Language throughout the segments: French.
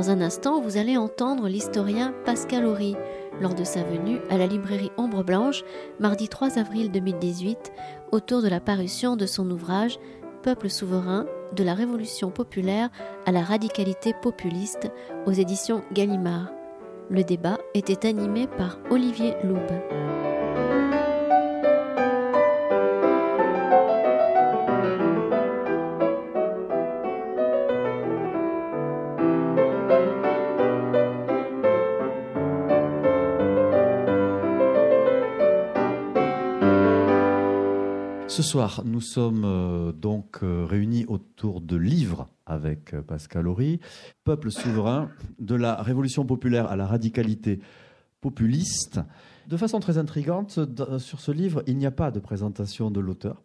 Dans un instant, vous allez entendre l'historien Pascal Horry lors de sa venue à la librairie Ombre Blanche, mardi 3 avril 2018, autour de la parution de son ouvrage Peuple souverain, de la révolution populaire à la radicalité populiste aux éditions Gallimard. Le débat était animé par Olivier Loube. Ce soir, nous sommes euh, donc euh, réunis autour de livres avec euh, Pascal Horry, Peuple souverain, de la révolution populaire à la radicalité populiste. De façon très intrigante, sur ce livre, il n'y a pas de présentation de l'auteur,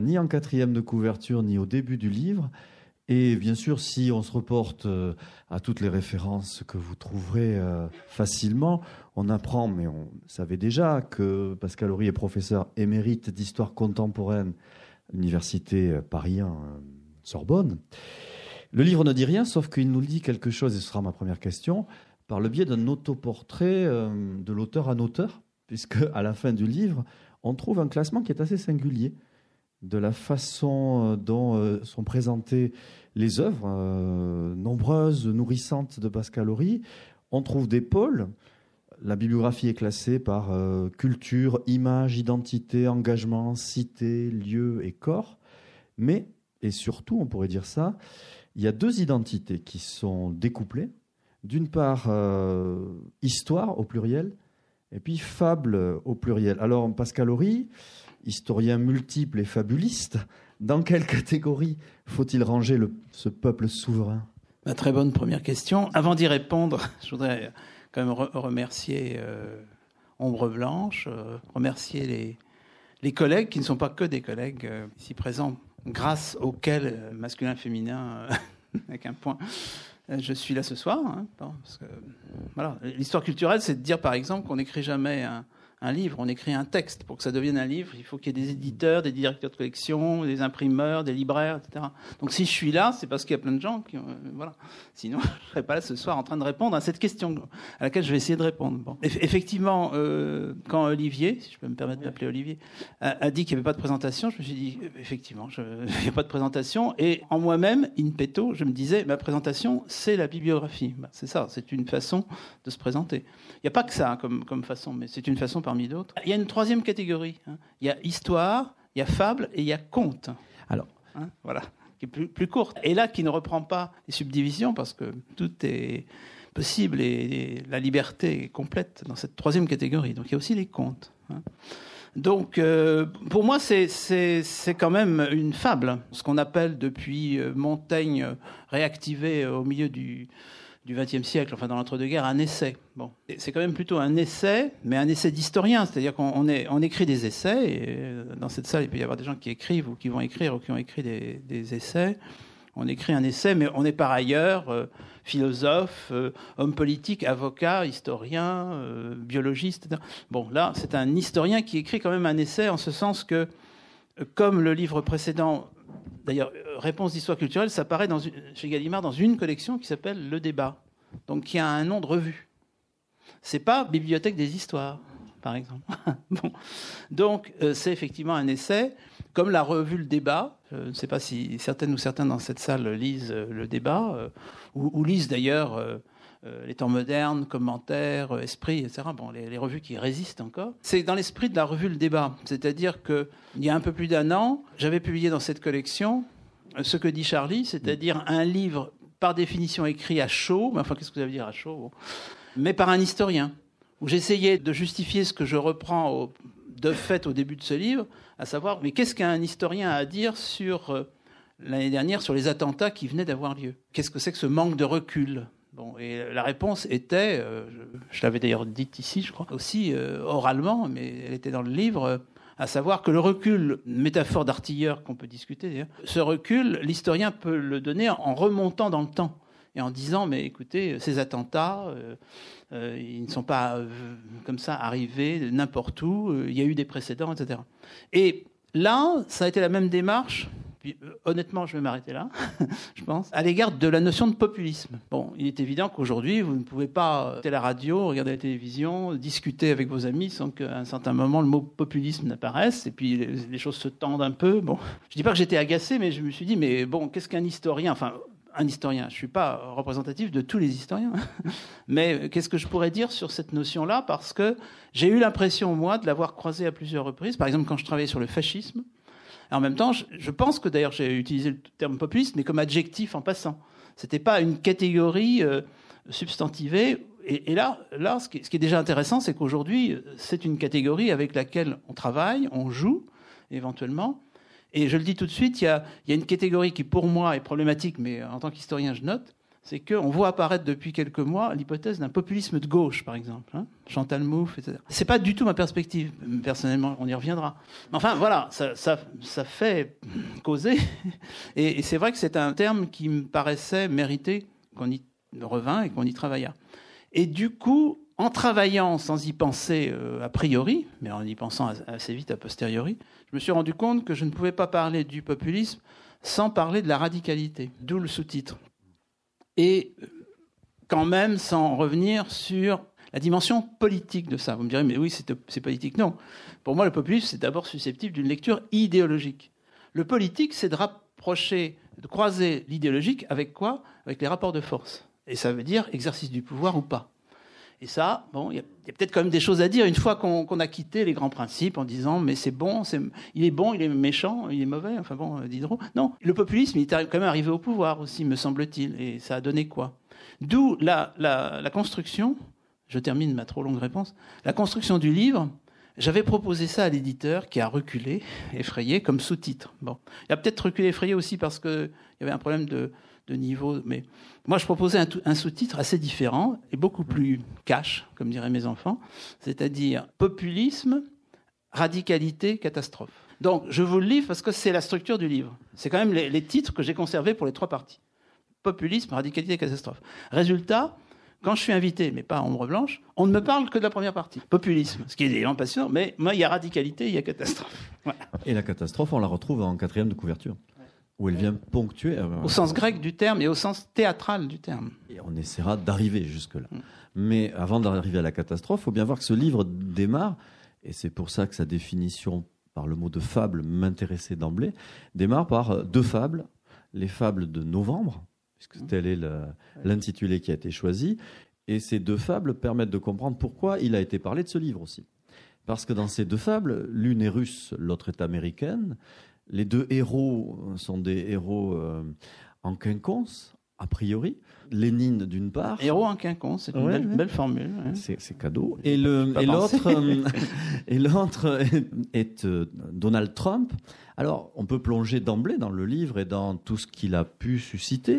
ni en quatrième de couverture, ni au début du livre. Et bien sûr, si on se reporte euh, à toutes les références que vous trouverez euh, facilement, on apprend, mais on savait déjà, que Pascal Horry est professeur émérite d'histoire contemporaine à l'université euh, Paris Sorbonne. Le livre ne dit rien, sauf qu'il nous dit quelque chose, et ce sera ma première question, par le biais d'un autoportrait de l'auteur en auteur, puisque à la fin du livre, on trouve un classement qui est assez singulier de la façon euh, dont euh, sont présentées les œuvres euh, nombreuses, nourrissantes de Pascal Horry. On trouve des pôles. La bibliographie est classée par culture, image, identité, engagement, cité, lieu et corps. Mais, et surtout, on pourrait dire ça, il y a deux identités qui sont découplées. D'une part, histoire au pluriel, et puis fable au pluriel. Alors, Pascal Horry, historien multiple et fabuliste, dans quelle catégorie faut-il ranger ce peuple souverain? Bah, Très bonne première question. Avant d'y répondre, je voudrais quand même remercier euh, Ombre Blanche, euh, remercier les, collègues qui ne sont pas que des collègues euh, ici présents, grâce auxquels, masculin, féminin, avec un point, je suis là ce soir. Hein, voilà. L'histoire culturelle, c'est de dire par exemple qu'on n'écrit jamais un un livre, on écrit un texte. Pour que ça devienne un livre, il faut qu'il y ait des éditeurs, des directeurs de collection, des imprimeurs, des libraires, etc. Donc si je suis là, c'est parce qu'il y a plein de gens qui... Euh, voilà. Sinon, je ne serais pas là ce soir en train de répondre à cette question à laquelle je vais essayer de répondre. Effectivement, euh, quand Olivier, si je peux me permettre d'appeler Olivier, a, dit qu'il n'y avait pas de présentation, je me suis dit, effectivement, il n'y a pas de présentation. Et en moi-même, in petto, je me disais, ma présentation, c'est la bibliographie. Bah, c'est ça, c'est une façon de se présenter. Il n'y a pas que ça hein, comme, comme façon, mais c'est une façon parmi d'autres. Il y a une troisième catégorie. Hein. Il y a histoire, il y a fable et il y a conte. Alors, hein, voilà, qui est plus, plus courte. Et là, qui ne reprend pas les subdivisions parce que tout est possible et, la liberté est complète dans cette troisième catégorie. Donc il y a aussi les contes. Hein. Donc, euh, pour moi, c'est quand même une fable. Ce qu'on appelle depuis euh, Montaigne réactivé au milieu du, du XXe siècle, enfin dans l'entre-deux-guerres, un essai. Bon, c'est quand même plutôt un essai, mais un essai d'historien, c'est-à-dire qu'on on écrit des essais, et euh, dans cette salle, il peut y avoir des gens qui écrivent ou qui vont écrire ou qui ont écrit des, essais. On écrit un essai, mais on est par ailleurs euh, philosophe, euh, homme politique, avocat, historien, biologiste. Bon, là, c'est un historien qui écrit quand même un essai en ce sens que, comme le livre précédent D'ailleurs, euh, Réponse d'histoire culturelle, ça apparaît chez Gallimard dans une collection qui s'appelle Le Débat, donc qui a un nom de revue. C'est pas Bibliothèque des histoires, par exemple. Donc, euh, c'est effectivement un essai, comme la revue Le Débat. Je ne sais pas si certaines ou certains dans cette salle lisent euh, Le Débat, ou, lisent d'ailleurs euh, les temps modernes, commentaires, euh, esprit, etc. Bon, les, revues qui résistent encore. C'est dans l'esprit de la revue Le Débat. C'est-à-dire qu'il y a un peu plus d'un an, j'avais publié dans cette collection euh, ce que dit Charlie, c'est-à-dire un livre par définition écrit à chaud, mais enfin qu'est-ce que vous allez dire à chaud Mais par un historien, où j'essayais de justifier ce que je reprends de fait au début de ce livre, à savoir, mais qu'est-ce qu'un historien a à dire sur l'année dernière sur les attentats qui venaient d'avoir lieu? Qu'est-ce que c'est que ce manque de recul? Et la réponse était, euh, je, l'avais d'ailleurs dite ici, je crois, aussi euh, oralement, mais elle était dans le livre, à savoir que le recul, métaphore d'artilleur qu'on peut discuter ce recul, l'historien peut le donner en remontant dans le temps et en disant, mais écoutez, ces attentats, euh, ils ne sont pas comme ça arrivés n'importe où, il y a eu des précédents, etc. Et là, ça a été la même démarche euh, honnêtement, je vais m'arrêter là, je pense, à l'égard de la notion de populisme. Bon, il est évident qu'aujourd'hui, vous ne pouvez pas écouter la radio, regarder la télévision, discuter avec vos amis sans qu'à un certain moment le mot populisme n'apparaisse, et puis les, choses se tendent un peu. Bon, je dis pas que j'étais agacé, mais je me suis dit, mais bon, qu'est-ce qu'un historien, enfin, un historien. Je ne suis pas représentatif de tous les historiens. Mais qu'est-ce que je pourrais dire sur cette notion-là? Parce que j'ai eu l'impression, moi, de l'avoir croisée à plusieurs reprises. Par exemple, quand je travaillais sur le fascisme. En même temps, je, pense que d'ailleurs j'ai utilisé le terme populiste, mais comme adjectif en passant. Ce n'était pas une catégorie euh, substantivée. Et, là, là ce qui est déjà intéressant, c'est qu'aujourd'hui, c'est une catégorie avec laquelle on travaille, on joue éventuellement, et je le dis tout de suite, il y a, une catégorie qui, pour moi, est problématique, mais en tant qu'historien, je note, c'est qu'on voit apparaître depuis quelques mois l'hypothèse d'un populisme de gauche, par exemple. Hein. Chantal Mouffe, etc. C'est pas du tout ma perspective, personnellement, on y reviendra. Mais enfin, voilà, ça, fait causer. Et, c'est vrai que c'est un terme qui me paraissait mériter qu'on y revint et qu'on y travailla. Et du coup, en travaillant sans y penser euh, a priori, mais en y pensant assez vite a posteriori, je me suis rendu compte que je ne pouvais pas parler du populisme sans parler de la radicalité, d'où le sous-titre. Et quand même sans revenir sur la dimension politique de ça. Vous me direz, mais oui, c'est politique. Non. Pour moi, le populisme, c'est d'abord susceptible d'une lecture idéologique. Le politique, c'est de rapprocher, de croiser l'idéologique avec quoi? Avec les rapports de force. Et ça veut dire exercice du pouvoir ou pas. Et ça, bon, il y a, peut-être quand même des choses à dire une fois qu'on a quitté les grands principes en disant mais c'est bon, il est bon, il est méchant, il est mauvais, enfin bon, euh, Diderot. Non, le populisme, est quand même arrivé au pouvoir aussi, me semble-t-il, et ça a donné quoi? D'où la, la, construction, je termine ma trop longue réponse, la construction du livre, j'avais proposé ça à l'éditeur qui a reculé, effrayé, comme sous-titre. Bon. Il a peut-être reculé effrayé aussi parce qu'il y avait un problème de, de niveau. Mais moi, je proposais un, sous-titre assez différent et beaucoup plus cash, comme diraient mes enfants, c'est-à-dire populisme, radicalité, catastrophe. Donc, je vous le livre parce que c'est la structure du livre. C'est quand même les, titres que j'ai conservés pour les trois parties. Populisme, radicalité, catastrophe. Résultat, quand je suis invité, mais pas en ombre blanche, on ne me parle que de la première partie. Populisme, ce qui est évidemment passionnant, mais moi, il y a radicalité, il y a catastrophe. Et la catastrophe, on la retrouve en quatrième de couverture. Où elle vient ponctuer. Euh, au sens grec du terme et au sens théâtral du terme. Et on essaiera d'arriver jusque-là. Mm. Mais avant d'arriver à la catastrophe, il faut bien voir que ce livre démarre, et c'est pour ça que sa définition par le mot de fable m'intéressait d'emblée, démarre par euh, deux fables, les fables de novembre, puisque mm. tel est l'intitulé qui a été choisi, et ces deux fables permettent de comprendre pourquoi il a été parlé de ce livre aussi. Parce que dans ces deux fables, l'une est russe, l'autre est américaine, les deux héros sont des héros euh, en quinconce, a priori. Lénine d'une part. Héros en quinconce, c'est une belle, formule. C'est cadeau. Et l'autre euh, et l'autre est, euh, Donald Trump. Alors, on peut plonger d'emblée dans le livre et dans tout ce qu'il a pu susciter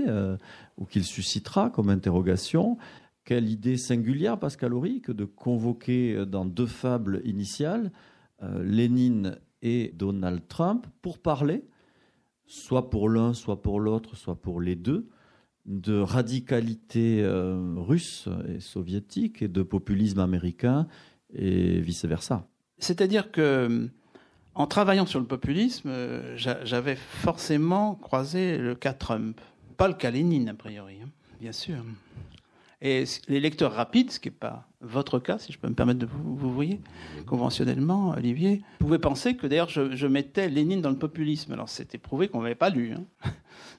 ou qu'il suscitera comme interrogation. Quelle idée singulière, Pascal Horry, que de convoquer dans deux fables initiales Lénine et Donald Trump pour parler, soit pour l'un, soit pour l'autre, soit pour les deux, de radicalité euh, russe et soviétique et de populisme américain et vice-versa. C'est-à-dire que en travaillant sur le populisme, euh, j'avais forcément croisé le cas Trump. Pas le cas Lénine, a priori, hein, bien sûr. Et les lecteurs rapides, ce qui n'est pas votre cas, si je peux me permettre de vous, vous voyez, conventionnellement, Olivier, pouvaient penser que d'ailleurs je, mettais Lénine dans le populisme. Alors c'était prouvé qu'on ne m'avait pas lu. Hein.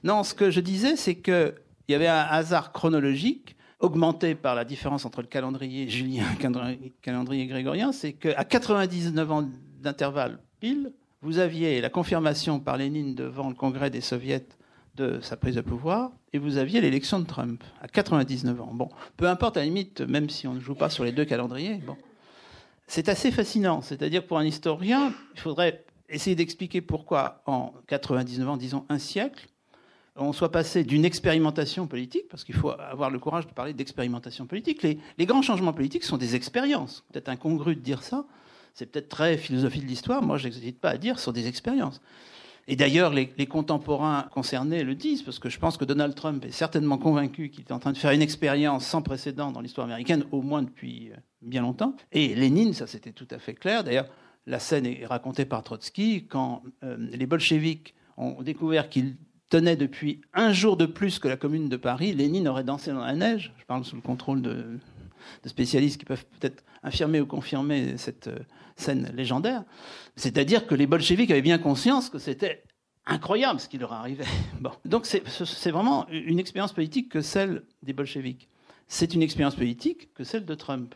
Non, ce que je disais, c'est qu'il y avait un hasard chronologique augmenté par la différence entre le calendrier julien et le calendrier grégorien, c'est qu'à 99 ans d'intervalle pile, vous aviez la confirmation par Lénine devant le congrès des soviets sa prise de pouvoir, et vous aviez l'élection de Trump à 99 ans. Bon, peu importe à la limite, même si on ne joue pas sur les deux calendriers, bon. C'est assez fascinant. C'est-à-dire, pour un historien, il faudrait essayer d'expliquer pourquoi, en 99 ans, disons un siècle, on soit passé d'une expérimentation politique, parce qu'il faut avoir le courage de parler d'expérimentation politique. Les, les, grands changements politiques sont des expériences. Peut-être incongru de dire ça. C'est peut-être très philosophie de l'histoire. Moi, je n'hésite pas à dire, sont des expériences. Et d'ailleurs, les, contemporains concernés le disent, parce que je pense que Donald Trump est certainement convaincu qu'il est en train de faire une expérience sans précédent dans l'histoire américaine, au moins depuis euh, bien longtemps. Et Lénine, ça c'était tout à fait clair. D'ailleurs, la scène est racontée par Trotsky quand euh, les bolcheviks ont découvert qu'ils tenaient depuis un jour de plus que la Commune de Paris, Lénine aurait dansé dans la neige. Je parle sous le contrôle de, de spécialistes qui peuvent peut-être infirmer ou confirmer cette euh, scène légendaire. C'est-à-dire que les bolcheviks avaient bien conscience que c'était incroyable ce qui leur arrivait. Donc c'est vraiment une expérience politique que celle des bolcheviks. C'est une expérience politique que celle de Trump.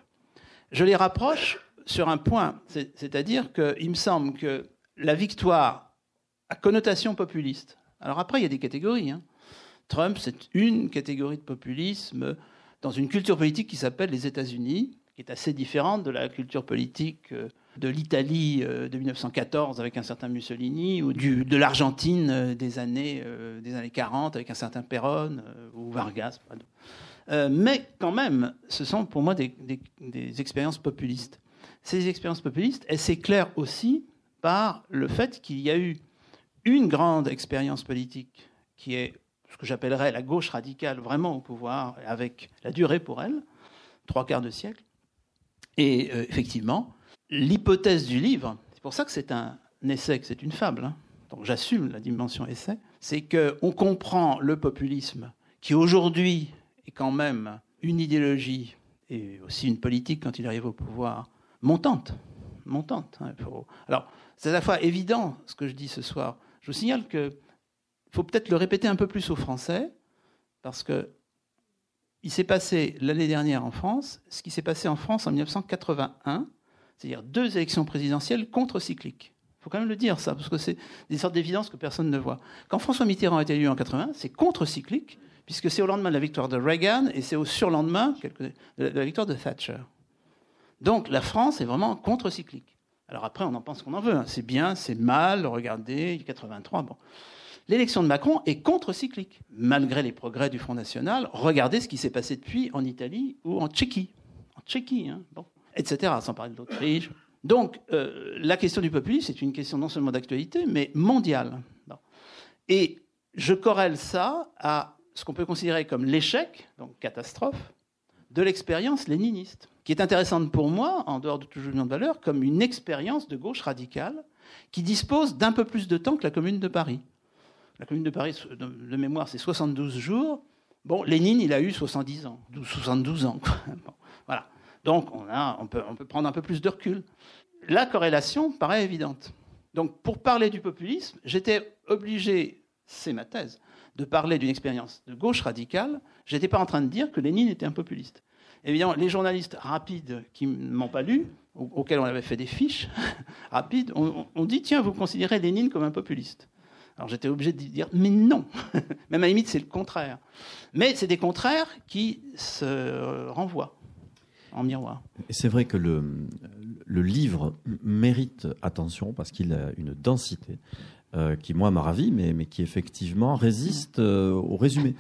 Je les rapproche sur un point, c'est-à-dire qu'il me semble que la victoire à connotation populiste, alors après il y a des catégories, hein. Trump c'est une catégorie de populisme dans une culture politique qui s'appelle les États-Unis, qui est assez différente de la culture politique euh, de l'Italie euh, de 1914 avec un certain Mussolini ou de l'Argentine euh, des années, des années 40 avec un certain Perón ou Vargas. mais quand même, ce sont pour moi des expériences populistes. Ces expériences populistes, elles s'éclairent aussi par le fait qu'il y a eu une grande expérience politique qui est ce que j'appellerais la gauche radicale vraiment au pouvoir, avec la durée pour elle, trois quarts de siècle. Et effectivement, l'hypothèse du livre, c'est pour ça que c'est un essai, que c'est une fable, hein. donc j'assume la dimension essai, c'est qu'on comprend le populisme qui aujourd'hui est quand même une idéologie et aussi une politique quand il arrive au pouvoir montante. montante hein, Alors, c'est à la fois évident ce que je dis ce soir. Je vous signale qu'il faut peut-être le répéter un peu plus aux Français, parce que il s'est passé l'année dernière en France ce qui s'est passé en France en 1981, c'est-à-dire deux élections présidentielles contre-cycliques. Il faut quand même le dire, ça, parce que c'est des sortes d'évidence que personne ne voit. Quand François Mitterrand a été élu en 80, c'est contre-cyclique, puisque c'est au lendemain de la victoire de Reagan et c'est au surlendemain de la victoire de Thatcher. Donc la France est vraiment contre-cyclique. Alors après, on en pense qu'on en veut. Hein. C'est bien, c'est mal, regardez, 83, bon. L'élection de Macron est contre-cyclique, malgré les progrès du Front National. Regardez ce qui s'est passé depuis en Italie ou en Tchéquie. En Tchéquie, hein, bon etc., sans parler de l'Autriche. Donc, euh, la question du populisme, c'est une question non seulement d'actualité, mais mondiale. Et je corrèle ça à ce qu'on peut considérer comme l'échec, donc catastrophe, de l'expérience léniniste, qui est intéressante pour moi, en dehors de tout jugement de valeur, comme une expérience de gauche radicale qui dispose d'un peu plus de temps que la Commune de Paris. La Commune de Paris, de mémoire, c'est 72 jours. Bon, Lénine, il a eu 70 ans, 72 ans. voilà. Donc on, peut, prendre un peu plus de recul. La corrélation paraît évidente. Donc pour parler du populisme, j'étais obligé, c'est ma thèse, de parler d'une expérience de gauche radicale. Je n'étais pas en train de dire que Lénine était un populiste. Évidemment, les journalistes rapides qui ne m'ont pas lu, auxquels on avait fait des fiches rapides, ont dit tiens, vous considérez Lénine comme un populiste. Alors j'étais obligé de dire mais non. Même à limite, c'est le contraire. Mais c'est des contraires qui se renvoient en miroir. C'est vrai que le, le livre mérite attention parce qu'il a une densité euh, qui, moi, m'a ravi, mais, mais qui effectivement résiste euh, au résumé.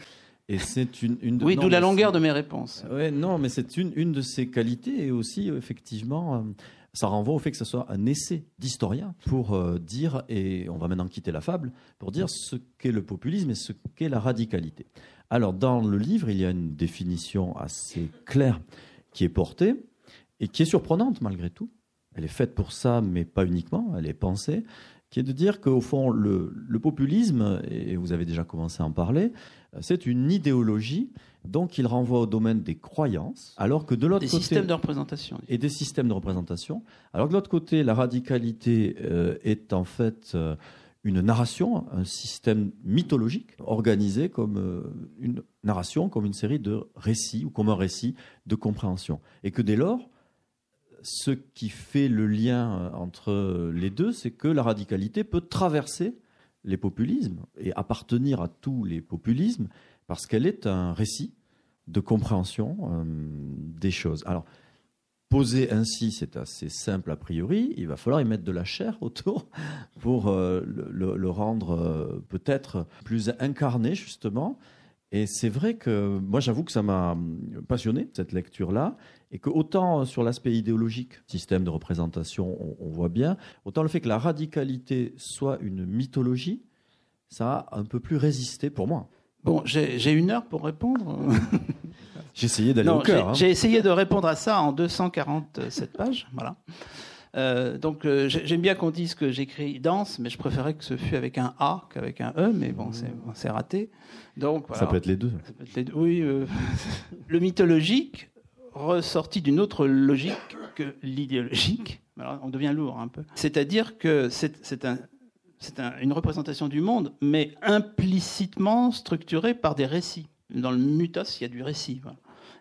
Et c'est une, une de, oui, d'où la longueur de mes réponses. Ouais, non, mais c'est une, une de ses qualités et aussi effectivement, euh, ça renvoie au fait que ce soit un essai d'historien pour dire et on va maintenant quitter la fable pour dire ce qu'est le populisme et ce qu'est la radicalité. Alors dans le livre, il y a une définition assez claire qui est portée et qui est surprenante malgré tout. Elle est faite pour ça, mais pas uniquement, elle est pensée, qui est de dire qu'au fond, le, populisme, et vous avez déjà commencé à en parler, c'est une idéologie, donc il renvoie au domaine des croyances, alors que de l'autre côté... Des systèmes de représentation. Et des systèmes de représentation. Alors que de l'autre côté, la radicalité euh, est en fait... Euh, une narration, un système mythologique organisé comme euh, une narration, comme une série de récits ou comme un récit de compréhension. Et que dès lors, ce qui fait le lien euh, entre les deux, c'est que la radicalité peut traverser les populismes et appartenir à tous les populismes parce qu'elle est un récit de compréhension euh, des choses. Alors, Posé ainsi, c'est assez simple a priori. Il va falloir y mettre de la chair autour pour euh, le, rendre euh, peut-être plus incarné, justement. Et c'est vrai que moi, j'avoue que ça m'a passionné, cette lecture-là. Et que autant sur l'aspect idéologique, système de représentation, on, voit bien, autant le fait que la radicalité soit une mythologie, ça a un peu plus résisté pour moi. Bon, j'ai une heure pour répondre. J'ai essayé d'aller au cœur. J'ai hein. essayé de répondre à ça en 247 pages. Voilà. Euh, donc euh, j'aime bien qu'on dise que j'écris danse, mais je préférais que ce fût avec un A qu'avec un E, mais bon, c'est raté. Donc, Ça peut être les deux. Oui, euh, le mythologique ressorti d'une autre logique que l'idéologique. on devient lourd un peu. C'est-à-dire que c'est un, une représentation du monde, mais implicitement structurée par des récits. Dans le mythos, il y a du récit.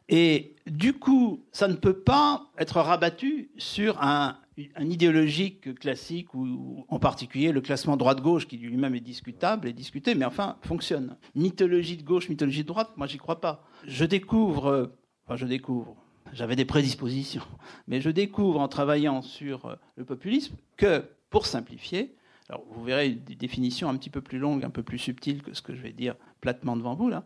Et du coup, ça ne peut pas être rabattu sur un, un idéologique classique, ou, en particulier le classement droite-gauche, qui lui-même est discutable et discuté, mais enfin fonctionne. Mythologie de gauche, mythologie de droite, moi j'y crois pas. Je découvre, enfin je découvre, j'avais des prédispositions, mais je découvre en travaillant sur euh, le populisme que, pour simplifier, alors vous verrez des définitions un petit peu plus longues, un peu plus subtiles que ce que je vais dire platement devant vous là,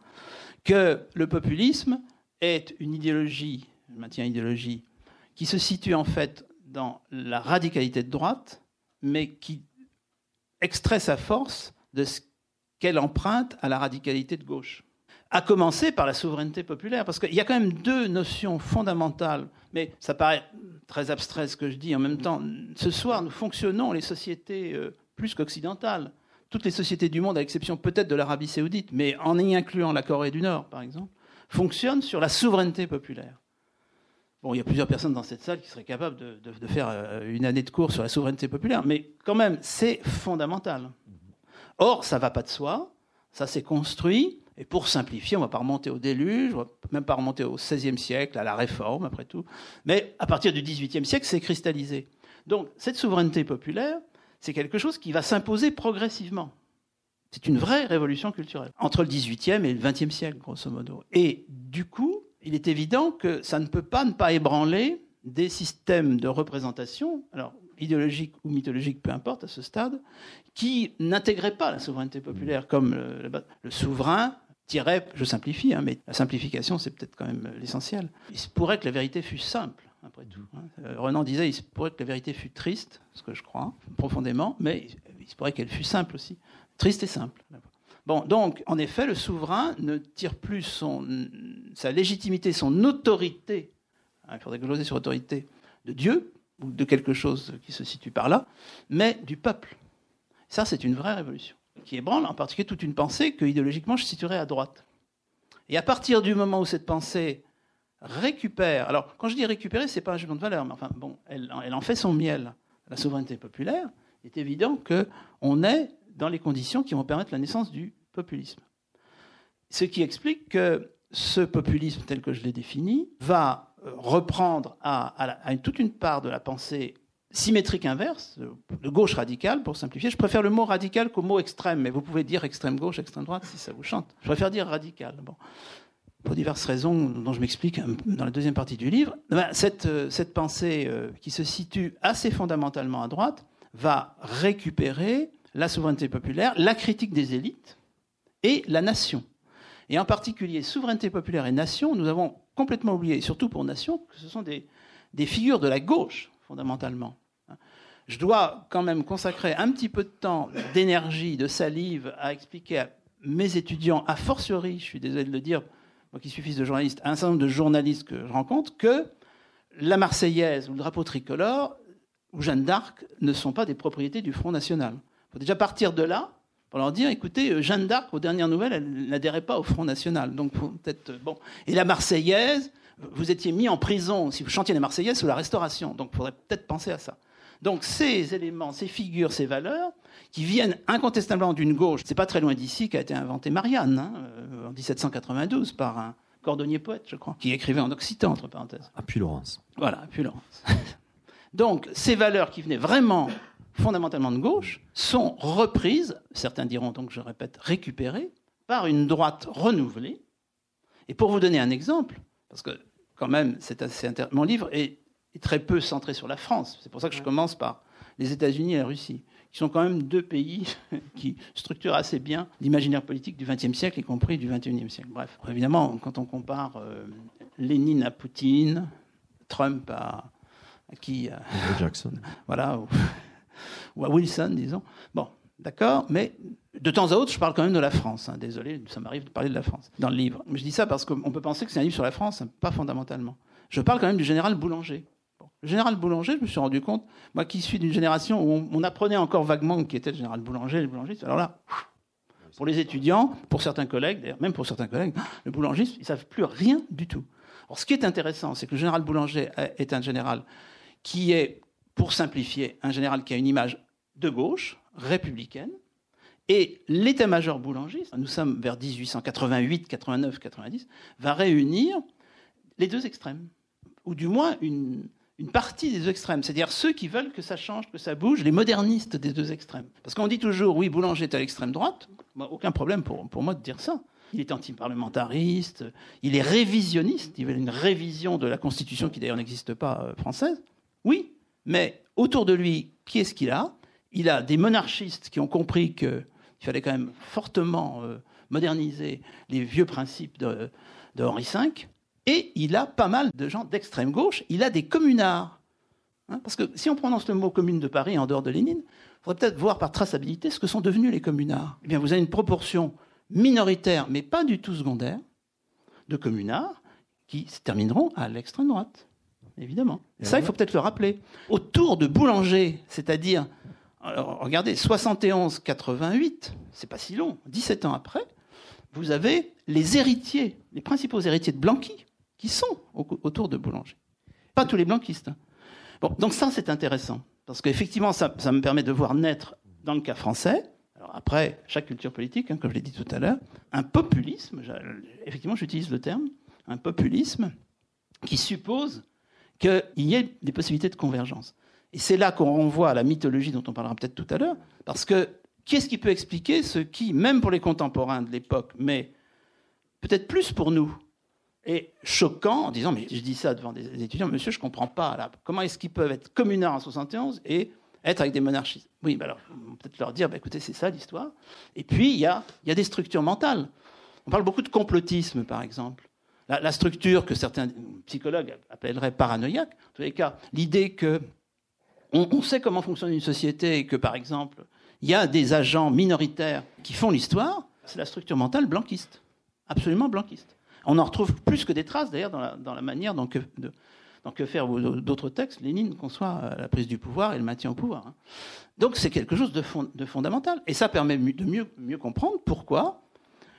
que le populisme est une idéologie, je maintiens idéologie, qui se situe en fait dans la radicalité de droite, mais qui extrait sa force de ce qu'elle emprunte à la radicalité de gauche. À commencer par la souveraineté populaire, parce qu'il y a quand même deux notions fondamentales, mais ça paraît très abstrait ce que je dis. En même temps, ce soir, nous fonctionnons les sociétés euh, plus qu'occidentales. Toutes les sociétés du monde, à l'exception peut-être de l'Arabie saoudite, mais en y incluant la Corée du Nord, par exemple, fonctionnent sur la souveraineté populaire. Bon, il y a plusieurs personnes dans cette salle qui seraient capables de, faire euh, une année de cours sur la souveraineté populaire, mais quand même, c'est fondamental. Or, ça ne va pas de soi, ça s'est construit, et pour simplifier, on ne va pas remonter au déluge, on ne va même pas remonter au XVIe siècle, à la Réforme, après tout, mais à partir du XVIIIe siècle, c'est cristallisé. Donc, cette souveraineté populaire, c'est quelque chose qui va s'imposer progressivement. C'est une vraie révolution culturelle, entre le XVIIIe et le XXe siècle, grosso modo. Et du coup, il est évident que ça ne peut pas ne pas ébranler des systèmes de représentation, alors idéologiques ou mythologiques, peu importe à ce stade, qui n'intégraient pas la souveraineté populaire comme le, souverain tirait, je simplifie, hein, mais la simplification c'est peut-être quand même l'essentiel. Il se pourrait que la vérité fût simple, après tout. Hein. Euh, Renan disait il se pourrait que la vérité fût triste, ce que je crois profondément, mais il se pourrait qu'elle fût simple aussi, triste et simple. Bon, donc, en effet, le souverain ne tire plus sa légitimité, son autorité, hein, il faudrait gloser sur autorité, de Dieu, ou de quelque chose qui se situe par là, mais du peuple. Ça, c'est une vraie révolution, qui ébranle en particulier toute une pensée que, idéologiquement, je situerais à droite. Et à partir du moment où cette pensée récupère, alors quand je dis récupérer, ce n'est pas un jugement de valeur, mais enfin, bon, elle, en fait son miel, la souveraineté populaire, il est évident qu'on est dans les conditions qui vont permettre la naissance du populisme. Ce qui explique que ce populisme tel que je l'ai défini va euh, reprendre à, toute une part de la pensée symétrique inverse, de gauche radicale, pour simplifier. Je préfère le mot radical qu'au mot extrême, mais vous pouvez dire extrême gauche, extrême droite si ça vous chante. Je préfère dire radical. Bon. Pour diverses raisons dont je m'explique dans la deuxième partie du livre, eh ben, cette, euh, cette pensée euh, qui se situe assez fondamentalement à droite va récupérer la souveraineté populaire, la critique des élites, et la nation. Et en particulier, souveraineté populaire et nation, nous avons complètement oublié, surtout pour nation, que ce sont des, des figures de la gauche, fondamentalement. Je dois quand même consacrer un petit peu de temps, d'énergie, de salive à expliquer à mes étudiants, a fortiori, je suis désolé de le dire, moi qui suis fils de journaliste, un certain nombre de journalistes que je rencontre, que la Marseillaise ou le drapeau tricolore ou Jeanne d'Arc ne sont pas des propriétés du Front National. Il faut déjà partir de là pour leur dire, écoutez, euh, Jeanne d'Arc, aux dernières nouvelles, elle n'adhérait pas au Front National. Donc, peut-être, euh, bon. Et la Marseillaise, vous étiez mis en prison si vous chantiez la Marseillaise sous la Restauration. Donc, il faudrait peut-être penser à ça. Donc, ces éléments, ces figures, ces valeurs, qui viennent incontestablement d'une gauche, c'est pas très loin d'ici qu'a été inventé Marianne, hein, euh, en 1792, par un cordonnier poète, je crois, qui écrivait en occitan, entre parenthèses. À Puy-Laurence. Voilà, à Puy-Laurence. Donc, ces valeurs qui venaient vraiment fondamentalement de gauche, sont reprises, certains diront donc, je répète, récupérées, par une droite renouvelée. Et pour vous donner un exemple, parce que quand même, c'est assez mon livre est, très peu centré sur la France. C'est pour ça que je commence par les États-Unis et la Russie, qui sont quand même deux pays qui structurent assez bien l'imaginaire politique du XXe siècle, y compris du XXIe siècle. Bref, évidemment, quand on compare euh, Lénine à Poutine, Trump à, à qui à, Jackson. Voilà ou à Wilson, disons. Bon, d'accord, mais de temps à autre, je parle quand même de la France. Hein. Désolé, ça m'arrive de parler de la France dans le livre. Mais je dis ça parce qu'on peut penser que c'est un livre sur la France, hein, pas fondamentalement. Je parle quand même du général Boulanger, Le général Boulanger, je me suis rendu compte, moi qui suis d'une génération où on, apprenait encore vaguement qui était le général Boulanger, le boulangiste, alors là, pour les étudiants, pour certains collègues, d'ailleurs, même pour certains collègues, le boulangiste, ils ne savent plus rien du tout. Alors, ce qui est intéressant, c'est que le général Boulanger est un général qui est, pour simplifier, un général qui a une image de gauche, républicaine, et l'état-major boulangiste, nous sommes vers 1888, 89, 90, va réunir les deux extrêmes, ou du moins une, une partie des extrêmes, c'est-à-dire ceux qui veulent que ça change, que ça bouge, les modernistes des deux extrêmes. Parce qu'on dit toujours, oui, Boulanger est à l'extrême droite, aucun problème pour, pour moi de dire ça. Il est anti-parlementariste, il est révisionniste, il veut une révision de la Constitution qui d'ailleurs n'existe pas euh, française. Oui, mais autour de lui, qui est-ce qu'il a? Il a des monarchistes qui ont compris qu'il fallait quand même fortement euh, moderniser les vieux principes de, de Henri V. Et il a pas mal de gens d'extrême gauche. Il a des communards. Hein, parce que si on prononce le mot commune de Paris en dehors de Lénine, il faudrait peut-être voir par traçabilité ce que sont devenus les communards. Eh bien, vous avez une proportion minoritaire, mais pas du tout secondaire, de communards qui se termineront à l'extrême droite, évidemment. ça, il faut peut-être le rappeler. Autour de Boulanger, c'est-à-dire, regardez, 71-88, c'est pas si long, 17 ans après, vous avez les héritiers, les principaux héritiers de Blanqui, qui sont autour de Boulanger. Pas tous les blanquistes. Hein. Bon, donc ça, c'est intéressant, parce qu'effectivement, ça, me permet de voir naître, dans le cas français, alors après, chaque culture politique, hein, comme je l'ai dit tout à l'heure, un populisme, effectivement, j'utilise le terme, un populisme qui suppose qu'il y ait des possibilités de convergence. Et c'est là qu'on renvoie à la mythologie dont on parlera peut-être tout à l'heure, parce que qu'est-ce qui peut expliquer ce qui, même pour les contemporains de l'époque, mais peut-être plus pour nous, et choquant en disant, mais je dis ça devant des étudiants, monsieur, je ne comprends pas, là, comment est-ce qu'ils peuvent être communards en 71 et être avec des monarchistes? Oui, ben alors, on peut être leur dire, ben écoutez, c'est ça l'histoire. Et puis, il y a, y a, des structures mentales. On parle beaucoup de complotisme, par exemple. La, structure que certains psychologues appelleraient paranoïaque, en tous les cas, l'idée que on, sait comment fonctionne une société et que, par exemple, il y a des agents minoritaires qui font l'histoire, c'est la structure mentale blanquiste, absolument blanquiste. On en retrouve plus que des traces, d'ailleurs, dans la, manière dont que, faire d'autres textes, Lénine conçoit euh, la prise du pouvoir et le maintien au pouvoir. Hein. Donc c'est quelque chose de, fondamental. Et ça permet de mieux, comprendre pourquoi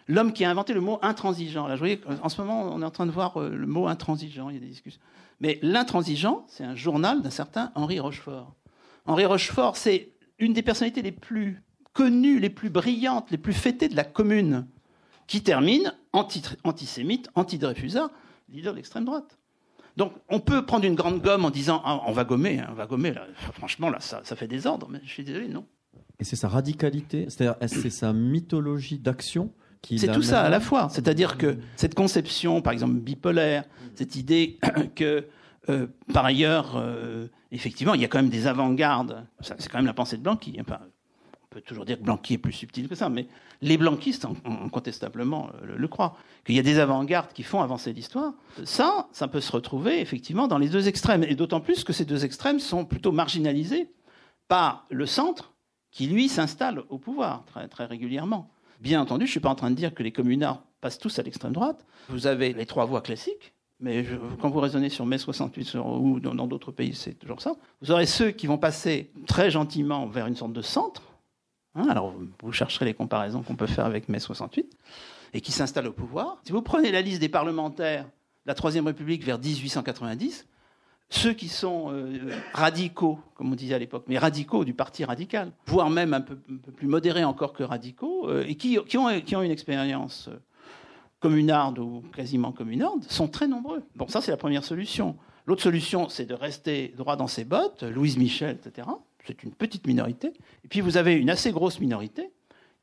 l'homme qui a inventé le mot intransigeant, là, je voyais, en ce moment, on est en train de voir euh, le mot intransigeant, il y a des discussions. Mais l'intransigeant, c'est un journal d'un certain Henri Rochefort. Henri Rochefort, c'est une des personnalités les plus connues, les plus brillantes, les plus fêtées de la commune qui termine anti antisémite, anti-Dreyfusard, leader de l'extrême droite. Donc on peut prendre une grande gomme en disant ah, on va gommer, hein, on va gommer. Là. Franchement, là, ça, ça fait désordre, mais je suis désolé, non. Et c'est sa radicalité, c'est-à-dire c'est sa mythologie d'action qui. C'est tout ça à la fois. C'est-à-dire que cette conception, par exemple bipolaire, cette idée que euh, par ailleurs, euh, effectivement, il y a quand même des avant-gardes. C'est quand même la pensée de Blanc qui, enfin, on peut toujours dire que Blanqui est plus subtil que ça, mais les blanquistes, incontestablement, le, le croient. Qu'il y a des avant-gardes qui font avancer l'histoire. Ça, ça peut se retrouver effectivement dans les deux extrêmes. Et d'autant plus que ces deux extrêmes sont plutôt marginalisés par le centre, qui lui s'installe au pouvoir très, très régulièrement. Bien entendu, je ne suis pas en train de dire que les communards passent tous à l'extrême droite. Vous avez les trois voies classiques, mais quand vous raisonnez sur mai 68 ou dans d'autres pays, c'est toujours ça. Vous aurez ceux qui vont passer très gentiment vers une sorte de centre, Hein, alors, vous chercherez les comparaisons qu'on peut faire avec mai 68, et qui s'installe au pouvoir. Si vous prenez la liste des parlementaires de la Troisième République vers 1890, ceux qui sont euh, radicaux, comme on disait à l'époque, mais radicaux du parti radical, voire même un peu, plus modérés encore que radicaux, euh, et qui, ont, qui, ont, une expérience euh, communarde ou quasiment communarde, sont très nombreux. Bon, ça c'est la première solution. L'autre solution, c'est de rester droit dans ses bottes, Louise Michel, etc c'est une petite minorité. Et puis vous avez une assez grosse minorité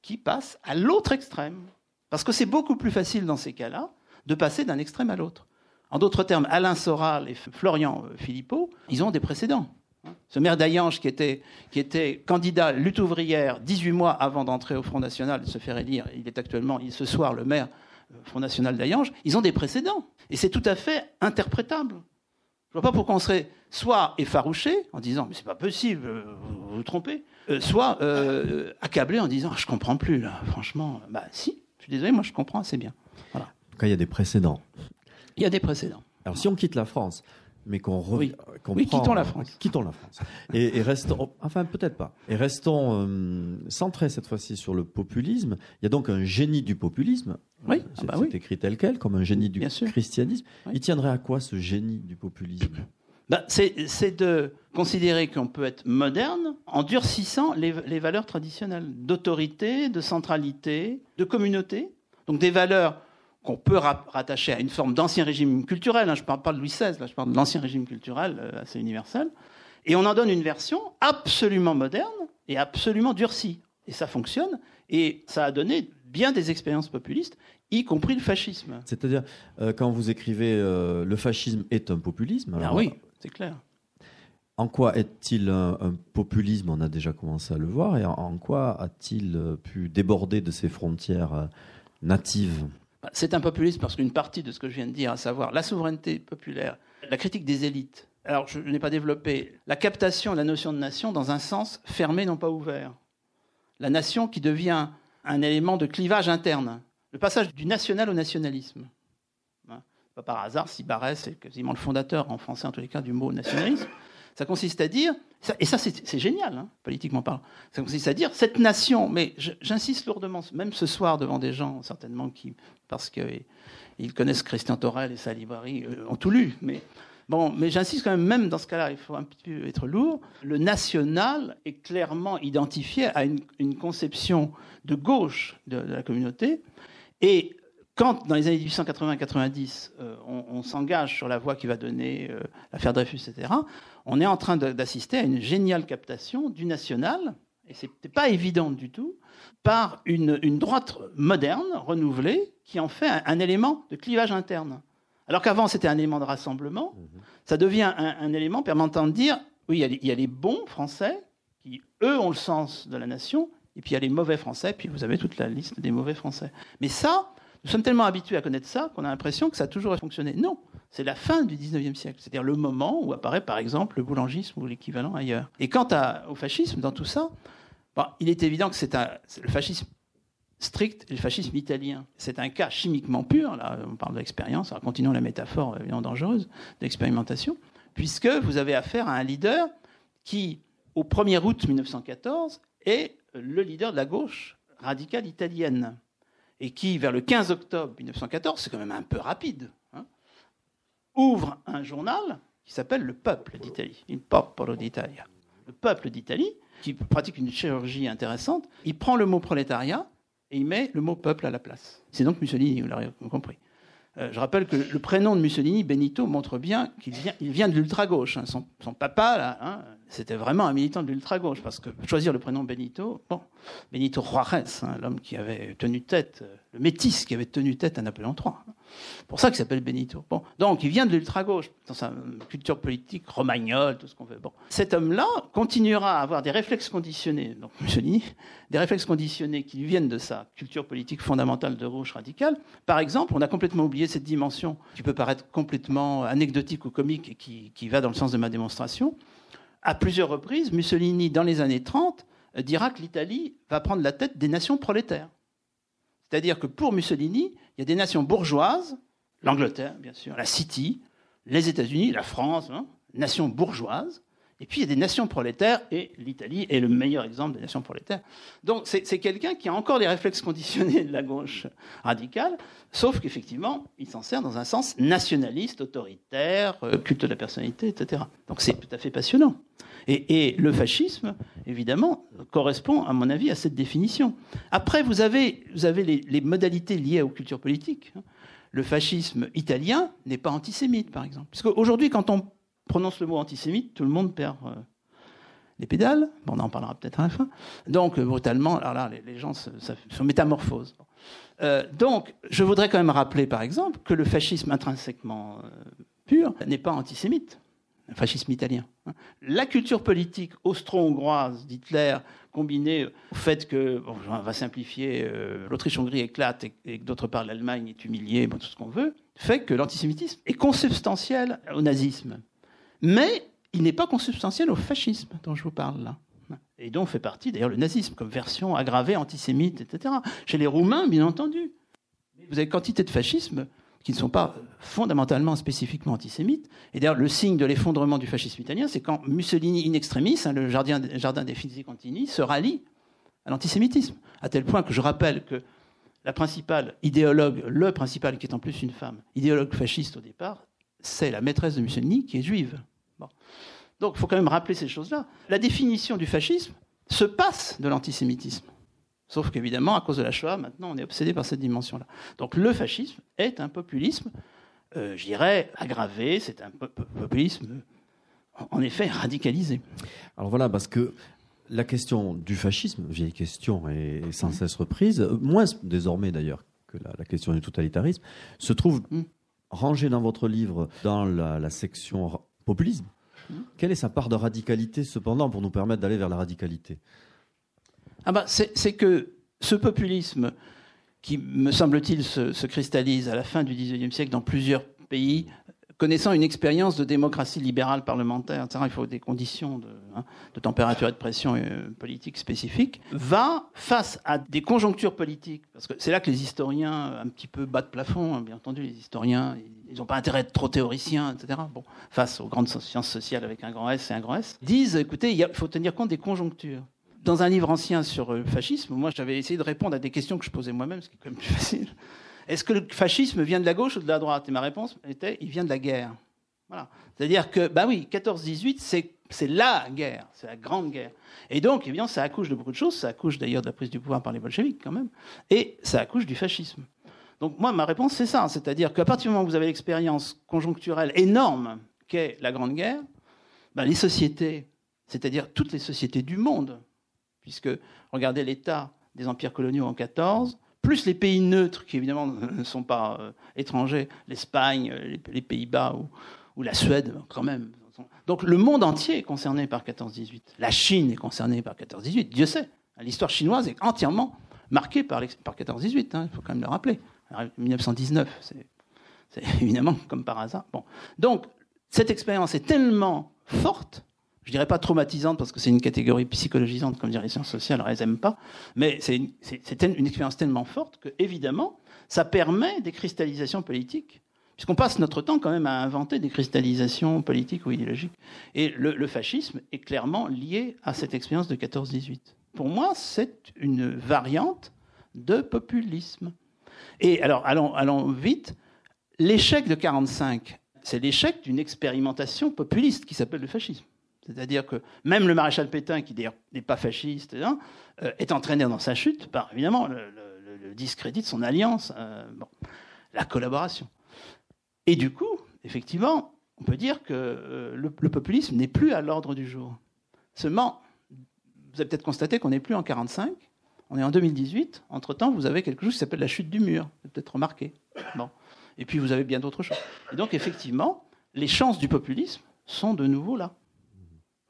qui passe à l'autre extrême. Parce que c'est beaucoup plus facile dans ces cas-là de passer d'un extrême à l'autre. En d'autres termes, Alain Soral et Florian euh, Philippot, ils ont des précédents. Ce maire d'Ayange, qui était, qui était candidat lutte ouvrière 18 mois avant d'entrer au Front National de se faire élire, il est actuellement, ce soir, le maire euh, Front National d'Ayange, ils ont des précédents. Et c'est tout à fait interprétable. Je vois pas pourquoi on serait soit effarouché en disant mais c'est pas possible, euh, vous vous trompez, euh, soit euh, accablé en disant ah, je comprends plus là, franchement. Bah si, je suis désolé, moi je comprends assez bien. Voilà. En tout cas, il y a des précédents. Il y a des précédents. Alors si on quitte la France, mais qu'on Oui. qu'on Oui, prend- quittons la France. Quittons la France. Et, et restons, enfin peut-être pas. Et restons euh, centrés cette fois-ci sur le populisme. Il y a donc un génie du populisme. Oui, Euh, ah c'est bah c'est oui. écrit tel quel, comme un génie du Bien sûr. christianisme. Oui. Il tiendrait à quoi ce génie du populisme? Ben, c'est c'est de considérer qu'on peut être moderne en durcissant les, les valeurs traditionnelles d'autorité, de centralité, de communauté. Donc des valeurs qu'on peut ra- rattacher à une forme d'ancien régime culturel. hein. Je ne parle pas de Louis XVI, là, je parle de l'ancien régime culturel euh, assez universel. Et on en donne une version absolument moderne et absolument durcie. Et ça fonctionne. Et ça a donné bien des expériences populistes, y compris le fascisme. C'est-à-dire, euh, quand vous écrivez euh, le fascisme est un populisme, Ah alors, oui, c'est clair. en quoi est-il un, un populisme? On a déjà commencé à le voir. Et en, en quoi a-t-il pu déborder de ses frontières natives? C'est un populisme parce qu'une partie de ce que je viens de dire, à savoir la souveraineté populaire, la critique des élites. Alors, je n'ai pas développé la captation de la notion de nation dans un sens fermé, non pas ouvert. La nation qui devient un élément de clivage interne. Le passage du national au nationalisme. Hein, Pas par hasard si Barrès est quasiment le fondateur, en français en tous les cas, du mot nationalisme. Ça consiste à dire, et ça c'est génial, hein, politiquement parlant, ça consiste à dire, cette nation, mais j'insiste lourdement, même ce soir devant des gens certainement qui, parce qu'ils connaissent Christian Torel et sa librairie, euh, ont tout lu, mais bon, mais j'insiste quand même, même dans ce cas-là, il faut un petit peu être lourd, le national est clairement identifié à une, conception de gauche de, la communauté, et quand, dans les années 1880-90, euh, on, on s'engage sur la voie qui va donner euh, l'affaire Dreyfus, etc., on est en train d'assister à une géniale captation du national, et ce n'était pas évident du tout, par une, une droite moderne, renouvelée, qui en fait un, un élément de clivage interne. Alors qu'avant, c'était un élément de rassemblement, ça devient un, un élément permettant de dire, oui, il y, a les, il y a les bons Français, qui, eux, ont le sens de la nation, et puis il y a les mauvais Français, puis vous avez toute la liste des mauvais Français. Mais ça, nous sommes tellement habitués à connaître ça qu'on a l'impression que ça a toujours fonctionné. Non, c'est la fin du 19e siècle, c'est-à-dire le moment où apparaît par exemple le boulangisme ou l'équivalent ailleurs. Et quant au fascisme, dans tout ça, il est évident que c'est le fascisme strict et le fascisme italien. C'est un cas chimiquement pur, là on parle d'expérience, alors continuons la métaphore évidemment dangereuse d'expérimentation, puisque vous avez affaire à un leader qui, au 1er août 1914, est le leader de la gauche radicale italienne et qui, vers le 15 octobre 1914, c'est quand même un peu rapide, ouvre un journal qui s'appelle Le Peuple d'Italie, Il Popolo d'Italia. Le Peuple d'Italie, qui pratique une chirurgie intéressante, il prend le mot prolétariat et il met le mot peuple à la place. C'est donc Mussolini, vous l'aurez compris. Euh, je rappelle que le prénom de Mussolini, Benito, montre bien qu'il vient, il vient de l'ultra-gauche. hein. Son, son papa, là, hein, c'était vraiment un militant de l'ultra-gauche, parce que choisir le prénom Benito, bon, Benito Juarez, hein, l'homme qui avait tenu tête, euh, le métis qui avait tenu tête à Napoléon III. hein. pour ça qu'il s'appelle Benito. Bon, donc il vient de l'ultra-gauche, dans sa euh, culture politique, romagnole, tout ce qu'on veut. Bon. Cet homme-là continuera à avoir des réflexes conditionnés, donc Mussolini, des réflexes conditionnés qui lui viennent de sa culture politique fondamentale de gauche radicale. Par exemple, on a complètement oublié cette dimension qui peut paraître complètement anecdotique ou comique et qui, qui va dans le sens de ma démonstration. À plusieurs reprises, Mussolini, dans les années 30, euh, dira que l'Italie va prendre la tête des nations prolétaires. C'est-à-dire que pour Mussolini, il y a des nations bourgeoises, l'Angleterre, bien sûr, la City, les États-Unis, la France, hein, nations bourgeoises, et puis il y a des nations prolétaires, et l'Italie est le meilleur exemple des nations prolétaires. Donc c'est quelqu'un qui a encore les réflexes conditionnés de la gauche radicale, sauf qu'effectivement, il s'en sert dans un sens nationaliste, autoritaire, euh, culte de la personnalité, etc. Donc c'est tout à fait passionnant. Et, le fascisme, évidemment, correspond, à mon avis, à cette définition. Après, vous avez, vous avez les, les modalités liées aux cultures politiques. hein. Le fascisme italien n'est pas antisémite, par exemple. Parce qu'aujourd'hui, quand on prononce le mot antisémite, tout le monde perd euh, les pédales. On en parlera peut-être à la fin. Donc, euh, brutalement, alors là, les, gens se, se, se métamorphosent. Euh, donc, je voudrais quand même rappeler, par exemple, que le fascisme intrinsèquement pur n'est pas antisémite, le fascisme italien. hein. La culture politique austro-hongroise d'Hitler, combinée au fait que, on va simplifier, l'Autriche-Hongrie éclate et, et que d'autre part l'Allemagne est humiliée, bon, tout ce qu'on veut, fait que l'antisémitisme est consubstantiel au nazisme. Mais il n'est pas consubstantiel au fascisme dont je vous parle là. Et dont fait partie d'ailleurs le nazisme comme version aggravée antisémite, etc. Chez les Roumains, bien entendu. Vous avez quantité de fascisme qui ne sont pas fondamentalement spécifiquement antisémites. Et d'ailleurs, le signe de l'effondrement du fascisme italien, c'est quand Mussolini in extremis, hein, le jardin, jardin des Fizzi Contini, se rallie à l'antisémitisme. À tel point que je rappelle que la principale idéologue, le principal, qui est en plus une femme, idéologue fasciste au départ, c'est la maîtresse de Mussolini qui est juive. Donc il faut quand même rappeler ces choses-là. La définition du fascisme se passe de l'antisémitisme. Sauf qu'évidemment, à cause de la Shoah, maintenant, on est obsédé par cette dimension-là. Donc le fascisme est un populisme, euh, je dirais, aggravé, c'est un populisme, en effet, radicalisé. Alors voilà, parce que la question du fascisme, vieille question et sans cesse reprise, moins désormais d'ailleurs que la, question du totalitarisme, se trouve rangée dans votre livre dans la, section populisme. Mm. Quelle est sa part de radicalité cependant pour nous permettre d'aller vers la radicalité? Ah bah, c'est que ce populisme qui, me semble-t-il, se, cristallise à la fin du XIXe siècle dans plusieurs pays, connaissant une expérience de démocratie libérale parlementaire, etc., il faut des conditions de, hein, température et de pression euh, politique spécifiques, va face à des conjonctures politiques, parce que c'est là que les historiens, un petit peu bas de plafond, hein, bien entendu, les historiens, ils n'ont pas intérêt à être trop théoriciens, etc., bon, face aux grandes sciences sociales avec un grand S et un grand S, disent, écoutez, il faut tenir compte des conjonctures. Dans un livre ancien sur le fascisme, moi j'avais essayé de répondre à des questions que je posais moi-même, ce qui est quand même plus facile. Est-ce que le fascisme vient de la gauche ou de la droite Et ma réponse était, il vient de la guerre. Voilà. C'est-à-dire que, bah oui, 14-18, c'est, c'est la guerre, c'est la grande guerre. Et donc, évidemment, ça accouche de beaucoup de choses. Ça accouche d'ailleurs de la prise du pouvoir par les bolcheviks, quand même. Et ça accouche du fascisme. Donc, moi, ma réponse, c'est ça. C'est-à-dire qu'à partir du moment où vous avez l'expérience conjoncturelle énorme qu'est la Grande Guerre, bah, les sociétés, c'est-à-dire toutes les sociétés du monde, puisque regardez l'état des empires coloniaux en 14, plus les pays neutres, qui évidemment ne sont pas euh, étrangers, l'Espagne, les, Pays-Bas ou, la Suède, quand même. Donc le monde entier est concerné par 14-18. La Chine est concernée par 14-18, Dieu sait. L'histoire chinoise est entièrement marquée par, par 14-18, hein, il faut quand même le rappeler. 1919, c'est évidemment comme par hasard. Bon. Donc cette expérience est tellement forte je dirais pas traumatisante parce que c'est une catégorie psychologisante, comme dirait les sciences sociales, elles n'aiment pas, mais c'est une, expérience tellement forte que, évidemment, ça permet des cristallisations politiques, puisqu'on passe notre temps quand même à inventer des cristallisations politiques ou idéologiques. Et le, fascisme est clairement lié à cette expérience de 14-18. Pour moi, c'est une variante de populisme. Et alors, allons, allons vite, l'échec de 45, c'est l'échec d'une expérimentation populiste qui s'appelle le fascisme. C'est-à-dire que même le maréchal Pétain, qui d'ailleurs n'est pas fasciste, hein, euh, est entraîné dans sa chute par évidemment le, discrédit de son alliance, euh, la collaboration. Et du coup, effectivement, on peut dire que euh, le, populisme n'est plus à l'ordre du jour. Seulement, vous avez peut-être constaté qu'on n'est plus en 45, on est en 2018. Entre-temps, vous avez quelque chose qui s'appelle la chute du mur, vous avez peut-être remarqué. Et puis, vous avez bien d'autres choses. Et donc, effectivement, les chances du populisme sont de nouveau là.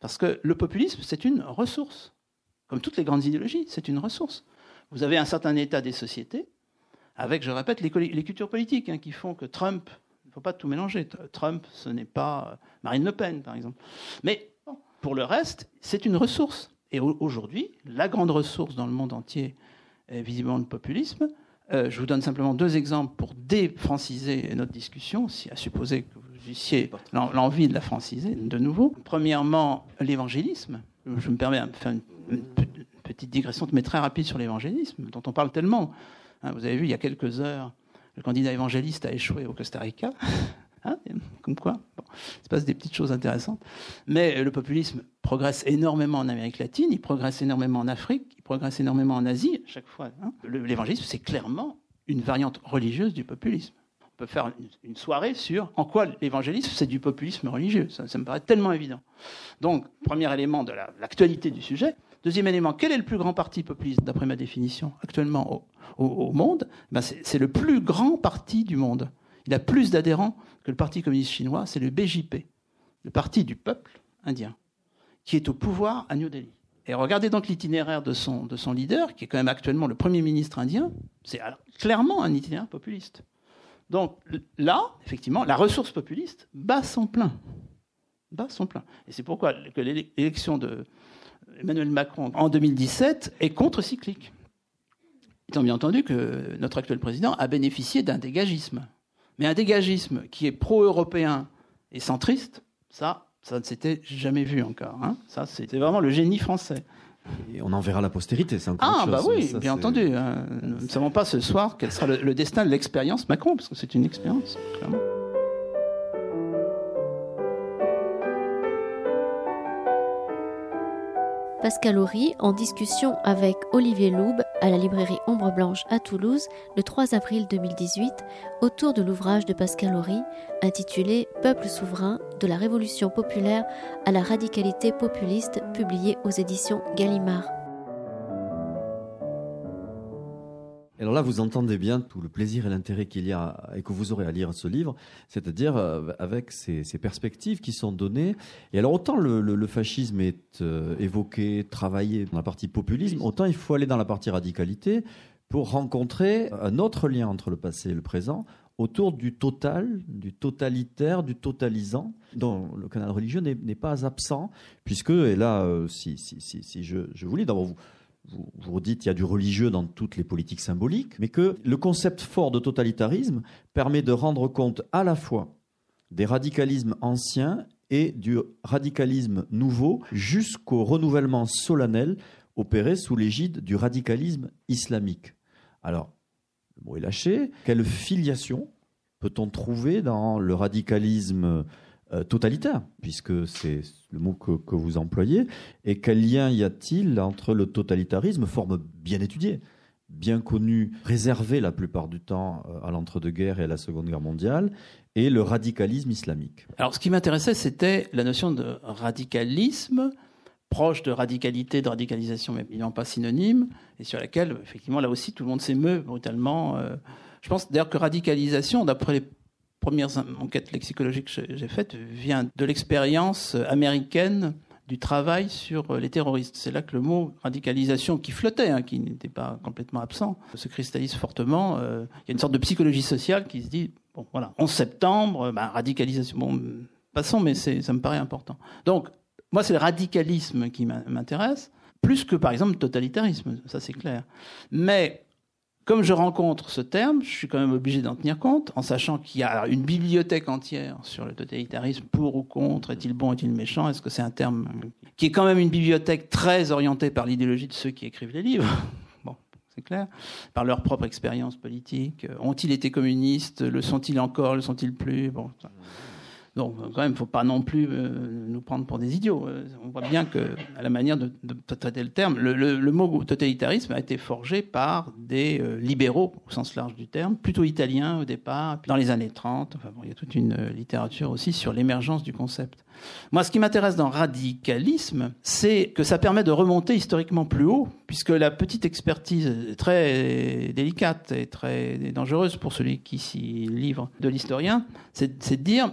Parce que le populisme, c'est une ressource. Comme toutes les grandes idéologies, c'est une ressource. Vous avez un certain état des sociétés, avec, je répète, les, cultures politiques hein, qui font que Trump, il ne faut pas tout mélanger. Trump, ce n'est pas euh, Marine Le Pen, par exemple. Mais pour le reste, c'est une ressource. Et aujourd'hui, la grande ressource dans le monde entier est visiblement le populisme. Euh, je vous donne simplement deux exemples pour défranciser notre discussion, si à supposer que vous eussiez l'envie de la franciser de nouveau. Premièrement, l'évangélisme. Je me permets de faire une, petite digression, mais très rapide sur l'évangélisme, dont on parle tellement. Hein, vous avez vu, il y a quelques heures, le candidat évangéliste a échoué au Costa Rica. Hein, comme quoi, bon, il se passe des petites choses intéressantes. Mais le populisme progresse énormément en Amérique latine, il progresse énormément en Afrique, il progresse énormément en Asie, à chaque fois. Hein. L'évangélisme, c'est clairement une variante religieuse du populisme. On peut faire une soirée sur en quoi l'évangélisme, c'est du populisme religieux. Ça, me paraît tellement évident. Donc, premier élément de l'actualité du sujet. Deuxième élément, quel est le plus grand parti populiste, d'après ma définition, actuellement au, monde? Ben C'est le plus grand parti du monde. Il a plus d'adhérents que le Parti communiste chinois, c'est le BJP, le Parti du peuple indien, qui est au pouvoir à New Delhi. Et regardez donc l'itinéraire de son, de son leader, qui est quand même actuellement le Premier ministre indien, c'est clairlement un itinéraire populiste. Donc là, effectivement, la ressource populiste bat son plein. Plein. Et c'est pourquoi l'élection de Emmanuel Macron en 2017 est contre-cyclique. Étant bien entendu que notre actuel président a bénéficié d'un dégagisme Mais un dégagisme qui est pro-européen et centriste, ça, ça ne s'était jamais vu encore. Hein. Ça, c'était vraiment le génie français. Et on en verra la postérité, c'est encore Ah, autre bah chose. oui, Ça, bien entendu. hein. Nous ne savons pas ce soir quel sera le, le destin de l'expérience Macron, parce que c'est une expérience, clairement. Pascal Horry en discussion avec Olivier Loube à la librairie Ombre Blanche à Toulouse le 3 avril 2018 autour de l'ouvrage de Pascal Horry intitulé Peuple souverain de la révolution populaire à la radicalité populiste publié aux éditions Gallimard. Et Alors là, vous entendez bien tout le plaisir et l'intérêt qu'il y a et que vous aurez à lire ce livre, c'est-à-dire euh, avec ces, ces perspectives qui sont données. Et alors autant le, le- le fascisme est euh, évoqué, travaillé dans la partie populisme, autant il faut aller dans la partie radicalité pour rencontrer un autre lien entre le passé et le présent autour du total, du totalitaire, du totalisant, dont le canal religieux n'est pas absent, puisque, et là, euh, si, si, si, si je, je vous lis, d'abord vous, vous, vous redites qu'il y a du religieux dans toutes les politiques symboliques, mais que le concept fort de totalitarisme permet de rendre compte à la fois des radicalismes anciens et du radicalisme nouveau jusqu'au renouvellement solennel opéré sous l'égide du radicalisme islamique. Alors, le mot est lâché. Quelle filiation peut-on trouver dans le radicalisme totalitaire, puisque c'est le mot que, vous employez, et quel lien y a-t-il entre le totalitarisme, forme bien étudiée, bien connue, réservée la plupart du temps euh, à l'entre-deux-guerres et à la Seconde Guerre mondiale, et le radicalisme islamique? Alors, ce qui m'intéressait, c'était la notion de radicalisme, proche de radicalité, de radicalisation, mais évidemment pas synonyme, et sur laquelle, effectivement, là aussi, tout le monde s'émeut brutalement. Euh, Je pense d'ailleurs que radicalisation, d'après les premières enquêtes lexicologiques que j'ai- faites, vient de l'expérience américaine du travail sur les terroristes. C'est là que le mot radicalisation, qui flottait, hein, qui n'était pas complètement absent, se cristallise fortement. Euh, Il y a une sorte de psychologie sociale qui se dit, bon voilà, 11 septembre, bah, radicalisation, bon, passons, mais ça me paraît important. Donc, moi, c'est le radicalisme qui m'in- m'intéresse, plus que par exemple le totalitarisme, ça c'est clair. Mais comme je rencontre ce terme, je suis quand même obligé d'en tenir compte, en sachant qu'il y a une bibliothèque entière sur le totalitarisme, pour ou contre, est-il bon, est-il méchant, est-ce que c'est un terme qui est quand même une bibliothèque très orientée par l'idéologie de ceux qui écrivent les livres, bon, c'est clair, par leur propre expérience politique. Ont-ils été communistes Le sont-ils encore Le sont-ils plus? Donc, quand même, il ne faut pas non plus euh, nous prendre pour des idiots. Euh, On voit bien que, à la manière de, de traiter le terme, le, le- le mot totalitarisme a été forgé par des euh, libéraux, au sens large du terme, plutôt italiens au départ, puis dans les années 30. Enfin, bon, il y a toute une euh, littérature aussi sur l'émergence du concept. Moi, ce qui m'intéresse dans radicalisme, c'est que ça permet de remonter historiquement plus haut, puisque la petite expertise très délicate et très dangereuse pour celui qui s'y livre de l'historien, c'est de dire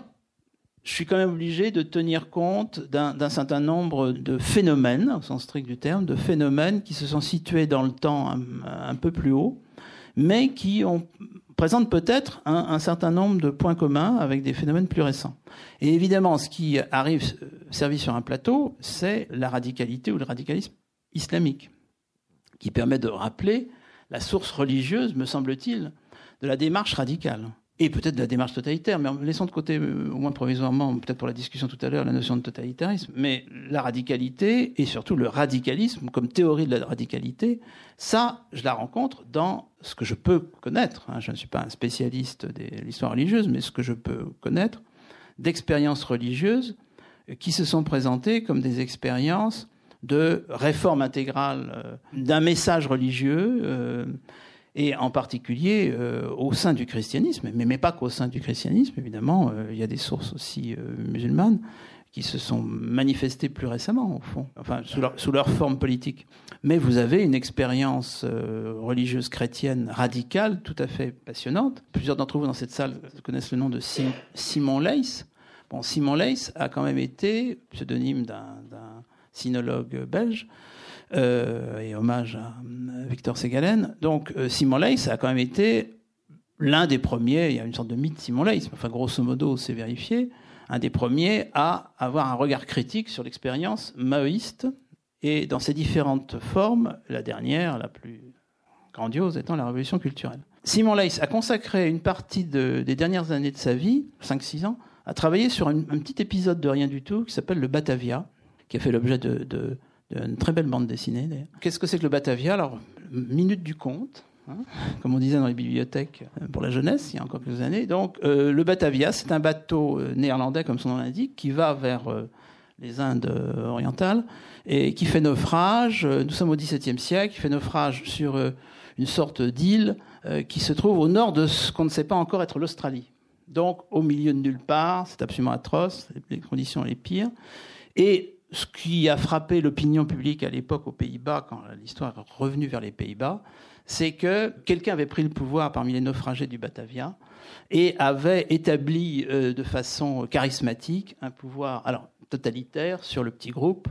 je suis quand même obligé de tenir compte d'un certain nombre de phénomènes, au sens strict du terme, de phénomènes qui se sont situés dans le temps un, peu plus haut, mais qui présentent peut-être un, certain nombre de points communs avec des phénomènes plus récents. Et évidemment, ce qui arrive servi sur un plateau, c'est la radicalité ou le radicalisme islamique, qui permet de rappeler la source religieuse, me semble-t-il, de la démarche radicale et peut-être de la démarche totalitaire, mais en laissant de côté, euh, au moins provisoirement, peut-être pour la discussion tout à l'heure, la notion de totalitarisme, mais la radicalité et surtout le radicalisme comme théorie de la radicalité, ça, je la rencontre dans ce que je peux connaître. hein. Je ne suis pas un spécialiste de l'histoire religieuse, mais ce que je peux connaître d'expériences religieuses euh, qui se sont présentées comme des expériences de réforme intégrale euh, d'un message religieux. Et en particulier euh, au sein du christianisme, mais, mais pas qu'au sein du christianisme, évidemment, euh, il y a des sources aussi euh, musulmanes qui se sont manifestées plus récemment, au fond, enfin, sous leur, sous leur forme politique. Mais vous avez une expérience euh, religieuse chrétienne radicale, tout à fait passionnante. Plusieurs d'entre vous dans cette salle connaissent le nom de Sim- Simon Leys. Bon, Simon Leys a quand même été pseudonyme d'un sinologue belge, et hommage à euh, Victor Ségalen. Donc euh, Simon Leys a quand même été l'un des premiers, il y a une sorte de mythe Simon Leys, enfin grosso modo c'est vérifié, un des premiers à avoir un regard critique sur l'expérience maoïste et dans ses différentes formes, la dernière, la plus grandiose étant la révolution culturelle. Simon Leys a consacré une partie des dernières années de sa vie, 5-6 ans, à travailler sur un, petit épisode de rien du tout qui s'appelle le Batavia, qui a fait l'objet de, d'une très belle bande dessinée. Qu'est-ce que c'est que le Batavia? Alors, minute du conte. Hein, comme on disait dans les bibliothèques euh, pour la jeunesse il y a encore quelques années. Donc, euh, le Batavia, c'est un bateau euh, néerlandais, comme son nom l'indique, qui va vers les Indes orientales et qui fait naufrage. Nous sommes au XVIIe siècle, qui fait naufrage sur une sorte d'île qui se trouve au nord de ce qu'on ne sait pas encore être l'Australie. Donc, au milieu de nulle part, c'est absolument atroce, les conditions les pires. Et ce qui a frappé l'opinion publique à l'époque aux Pays-Bas, quand l'histoire est revenue vers les Pays-Bas, c'est que quelqu'un avait pris le pouvoir parmi les naufragés du Batavia et avait établi euh, de façon charismatique un pouvoir alors totalitaire sur le petit groupe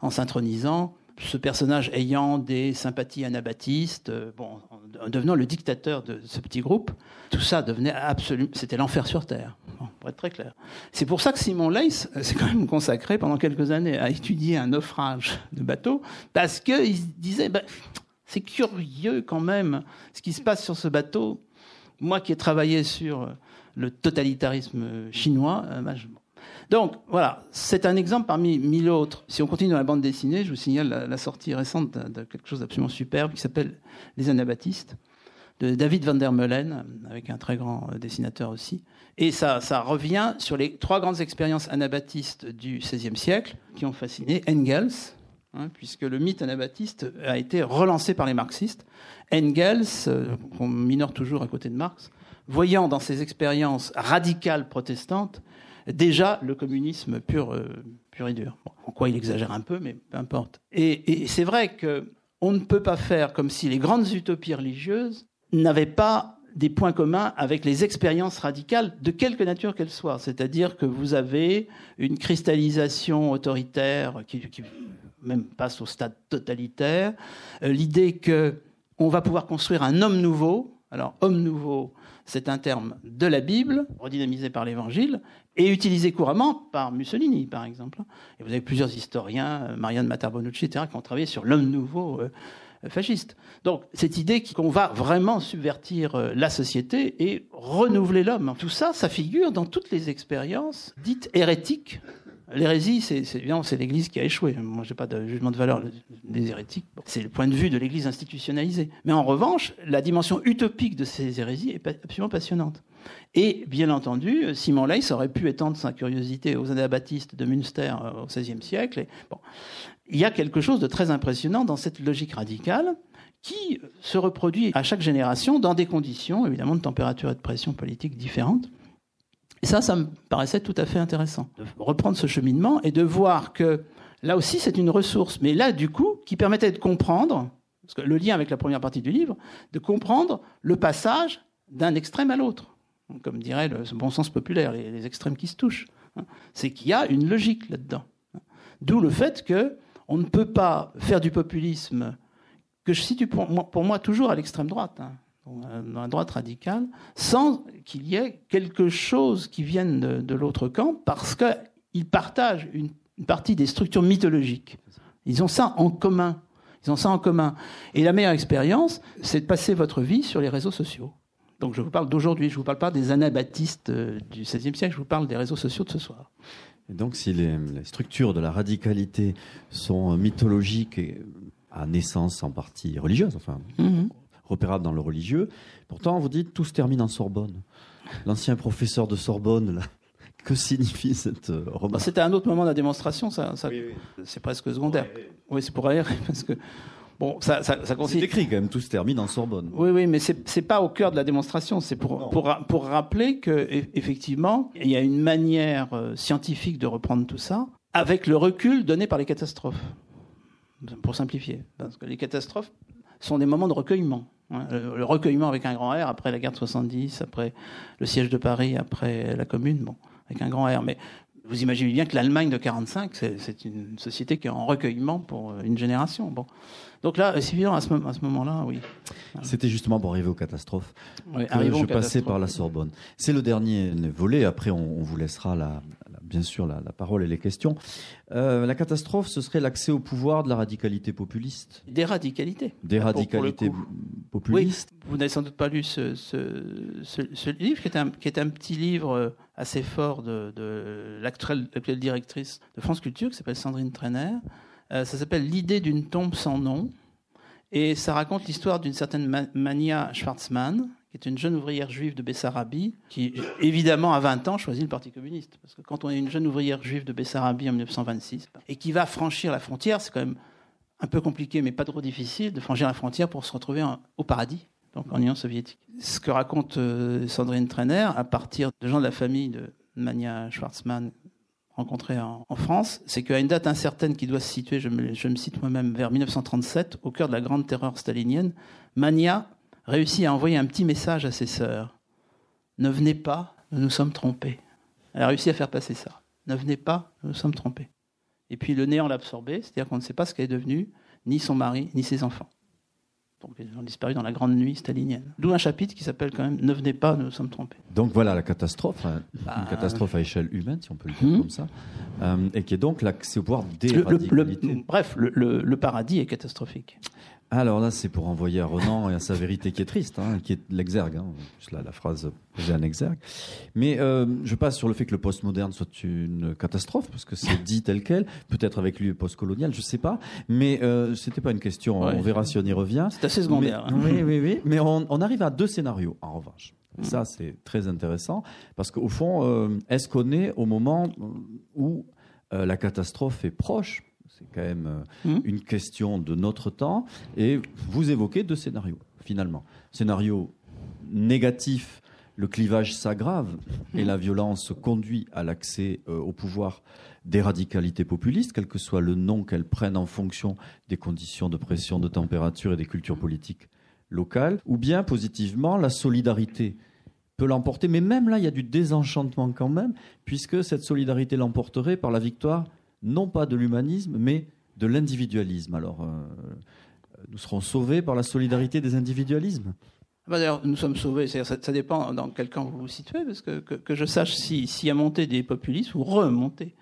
en s'intronisant ce personnage ayant des sympathies anabaptistes, euh, bon, en devenant le dictateur de ce petit groupe, tout ça devenait absolument, c'était l'enfer sur terre, pour être très clair. C'est pour ça que Simon Leys s'est quand même consacré pendant quelques années à étudier un naufrage de bateau, parce qu'il disait, ben, c'est curieux quand même ce qui se passe sur ce bateau. Moi qui ai travaillé sur le totalitarisme chinois, euh, ben, donc voilà, c'est un exemple parmi mille autres. Si on continue dans la bande dessinée, je vous signale la, sortie récente de, quelque chose d'absolument superbe qui s'appelle Les Anabaptistes de David van der Meulen, avec un très grand euh, dessinateur aussi. Et ça, ça revient sur les trois grandes expériences anabaptistes du XVIe siècle qui ont fasciné Engels, hein, puisque le mythe anabaptiste a été relancé par les marxistes. Engels, euh, qu'on minore toujours à côté de Marx, voyant dans ses expériences radicales protestantes déjà le communisme pur, euh, pur et dur. en quoi il exagère un peu, mais peu importe. Et, c'est vrai qu'on ne peut pas faire comme si les grandes utopies religieuses n'avaient pas des points communs avec les expériences radicales de quelque nature qu'elles soient. C'est-à-dire que vous avez une cristallisation autoritaire qui, même passe au stade totalitaire, euh, l'idée que on va pouvoir construire un homme nouveau. Alors, homme nouveau, c'est un terme de la Bible, redynamisé par l'Évangile, et utilisé couramment par Mussolini, par exemple. Et vous avez plusieurs historiens, euh, Marianne Matarbonucci, etc., qui ont travaillé sur l'homme nouveau euh, fasciste. Donc, cette idée qu'on va vraiment subvertir euh, la société et renouveler l'homme, tout ça, ça figure dans toutes les expériences dites hérétiques L'hérésie, c'est c'est l'Église qui a échoué. Moi, j'ai pas de jugement de valeur des hérétiques. C'est le point de vue de l'Église institutionnalisée. Mais en revanche, la dimension utopique de ces hérésies est absolument passionnante. Et bien entendu, Simon Leys aurait pu étendre sa curiosité aux anabaptistes de Münster euh, au XVIe siècle. Bon, il y a quelque chose de très impressionnant dans cette logique radicale qui se reproduit à chaque génération dans des conditions, évidemment, de température et de pression politique différentes. Et ça, ça me paraissait tout à fait intéressant, de reprendre ce cheminement et de voir que là aussi, c'est une ressource, mais là, du coup, qui permettait de comprendre, parce que le lien avec la première partie du livre, de comprendre le passage d'un extrême à l'autre. Comme dirait le bon sens populaire, les, extrêmes qui se touchent. Hein. C'est qu'il y a une logique là-dedans. D'où le fait que on ne peut pas faire du populisme que je situe pour moi, toujours à l'extrême droite. Hein la droite radicale, sans qu'il y ait quelque chose qui vienne de, l'autre camp, parce qu'ils partagent une, partie des structures mythologiques. Ils ont ça en commun. Ils ont ça en commun. Et la meilleure expérience, c'est de passer votre vie sur les réseaux sociaux. Donc je vous parle d'aujourd'hui, je ne vous parle pas des anabaptistes euh, du XVIe siècle, je vous parle des réseaux sociaux de ce soir. Et donc si les, structures de la radicalité sont mythologiques et à naissance en partie religieuse, enfin, mm-hmm repérable dans le religieux. Pourtant, vous dites, tout se termine en Sorbonne. L'ancien professeur de Sorbonne, là, que signifie cette euh, remarque bah, C'était un autre moment de la démonstration, ça, c'est presque secondaire. Oui, c'est pour aérer, parce que Bon, ça, ça, ça consiste. C'est écrit quand même, tout se termine en Sorbonne. Oui, oui, mais c'est n'est pas au cœur de la démonstration. C'est pour, pour, pour rappeler que effectivement, il y a une manière euh, scientifique de reprendre tout ça, avec le recul donné par les catastrophes. Pour simplifier, parce que les catastrophes sont des moments de recueillement. Le, recueillement avec un grand R après la guerre de 70, après le siège de Paris, après la Commune, bon, avec un grand R. Mais vous imaginez bien que l'Allemagne de 45, c'est une société qui est en recueillement pour euh, une génération. Bon. Donc là, c'est évident à ce, à ce moment-là, oui. C'était justement pour arriver aux catastrophes oui, que je passais par la Sorbonne. C'est le dernier volet. Après, on, vous laissera la, bien sûr la, parole et les questions. la catastrophe, ce serait l'accès au pouvoir de la radicalité populiste. Des radicalités. Des radicalités populistes. Oui, vous n'avez sans doute pas lu ce, ce, livre, qui est, un, qui est, un, petit livre assez fort de, de l'actuelle directrice de France Culture, qui s'appelle Sandrine Trainer. ça s'appelle L'idée d'une tombe sans nom. Et ça raconte l'histoire d'une certaine Mania Schwarzmann, qui est une jeune ouvrière juive de Bessarabie, qui, évidemment, à 20 ans, choisit le Parti communiste. Parce que quand on est une jeune ouvrière juive de Bessarabie en 1926, et qui va franchir la frontière, c'est quand même un peu compliqué, mais pas trop difficile, de franchir la frontière pour se retrouver au paradis, donc en Union soviétique. Ce que raconte euh, Sandrine Trainer, à partir de gens de la famille de Mania Schwarzmann, rencontré en, France, c'est qu'à une date incertaine qui doit se situer, je me, je me cite moi-même, vers 1937, au cœur de la grande terreur stalinienne, Mania réussit à envoyer un petit message à ses sœurs. Ne venez pas, nous nous sommes trompés. Elle a réussi à faire passer ça. Ne venez pas, nous nous sommes trompés. Et puis le néant l'a absorbé, c'est-à-dire qu'on ne sait pas ce qu'elle est devenue, ni son mari, ni ses enfants. Donc ils ont disparu dans la grande nuit stalinienne. D'où un chapitre qui s'appelle quand même Ne venez pas, nous nous sommes trompés. Donc voilà la catastrophe, hein. bah, une catastrophe à échelle humaine, si on peut le dire hmm. comme ça, euh, et qui est donc l'accès au pouvoir des le, Bref, le, paradis est catastrophique. Alors là, c'est pour envoyer à Renan et à sa vérité qui est triste, hein, qui est l'exergue. Hein. Là, la phrase j'ai un exergue. Mais euh, je passe sur le fait que le postmoderne soit une catastrophe, parce que c'est dit tel quel, peut-être avec lui postcolonial, je sais pas. Mais euh, c'était pas une question, on verra si on y revient. C'est assez secondaire. Hein. Oui, oui, oui. Mais on, on, arrive à deux scénarios, en revanche. Mm. Ça, c'est très intéressant, parce qu'au fond, euh, est-ce qu'on est au moment où euh, la catastrophe est proche c'est quand même euh, mmh. une question de notre temps. Et vous évoquez deux scénarios, finalement. Scénario négatif, le clivage s'aggrave et mmh. la violence conduit à l'accès euh, au pouvoir des radicalités populistes, quel que soit le nom qu'elles prennent en fonction des conditions de pression, de température et des cultures politiques locales. Ou bien, positivement, la solidarité peut l'emporter. Mais même là, il y a du désenchantement quand même, puisque cette solidarité l'emporterait par la victoire non pas de l'humanisme, mais de l'individualisme. Alors, euh, nous serons sauvés par la solidarité des individualismes bah, D'ailleurs, nous sommes sauvés, ça, ça, dépend dans quel camp vous vous situez, parce que, que, je sache s'il si y a monté des populistes ou remonté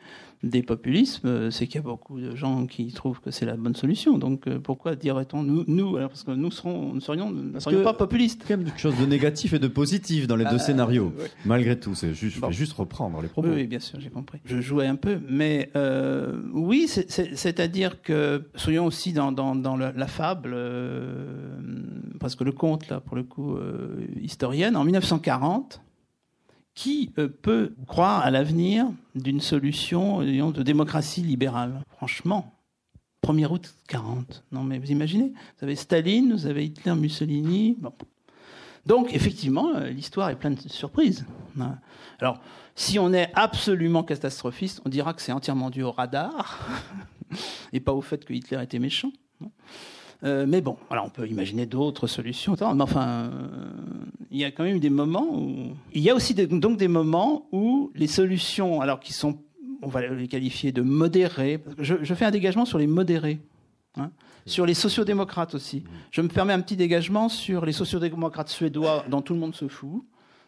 des populismes, euh, c'est qu'il y a beaucoup de gens qui trouvent que c'est la bonne solution. Donc euh, pourquoi dirait-on nous, nous alors parce que nous serons, ne serions, ne serions pas populistes. Il y a quelque chose de négatif et de positif dans les deux ah, scénarios. Malgré tout, c'est juste, je vais juste reprendre les propos. Oui, bien sûr, j'ai compris. Je jouais un peu, mais euh, oui, c'est-à-dire que soyons aussi dans, dans, dans la, fable, euh, parce que le conte là, pour le coup, euh, historienne, en 1940 qui euh, peut croire à l'avenir d'une solution de démocratie libérale Franchement, 1er août 40. Non, mais vous imaginez Vous avez Staline, vous avez Hitler, Mussolini. Donc, effectivement, euh, l'histoire est pleine de surprises. Hein. Alors, si on est absolument catastrophiste, on dira que c'est entièrement dû au radar et pas au fait que Hitler était méchant. Euh, mais bon, voilà, on peut imaginer d'autres solutions. Mais enfin, euh, il y a quand même des moments où. Il y a aussi donc des moments où les solutions, alors qui sont, on va les qualifier de modérées. Je, fais un dégagement sur les modérés. Hein, sur les sociodémocrates aussi. Je me permets un petit dégagement sur les sociodémocrates suédois dont tout le monde se fout.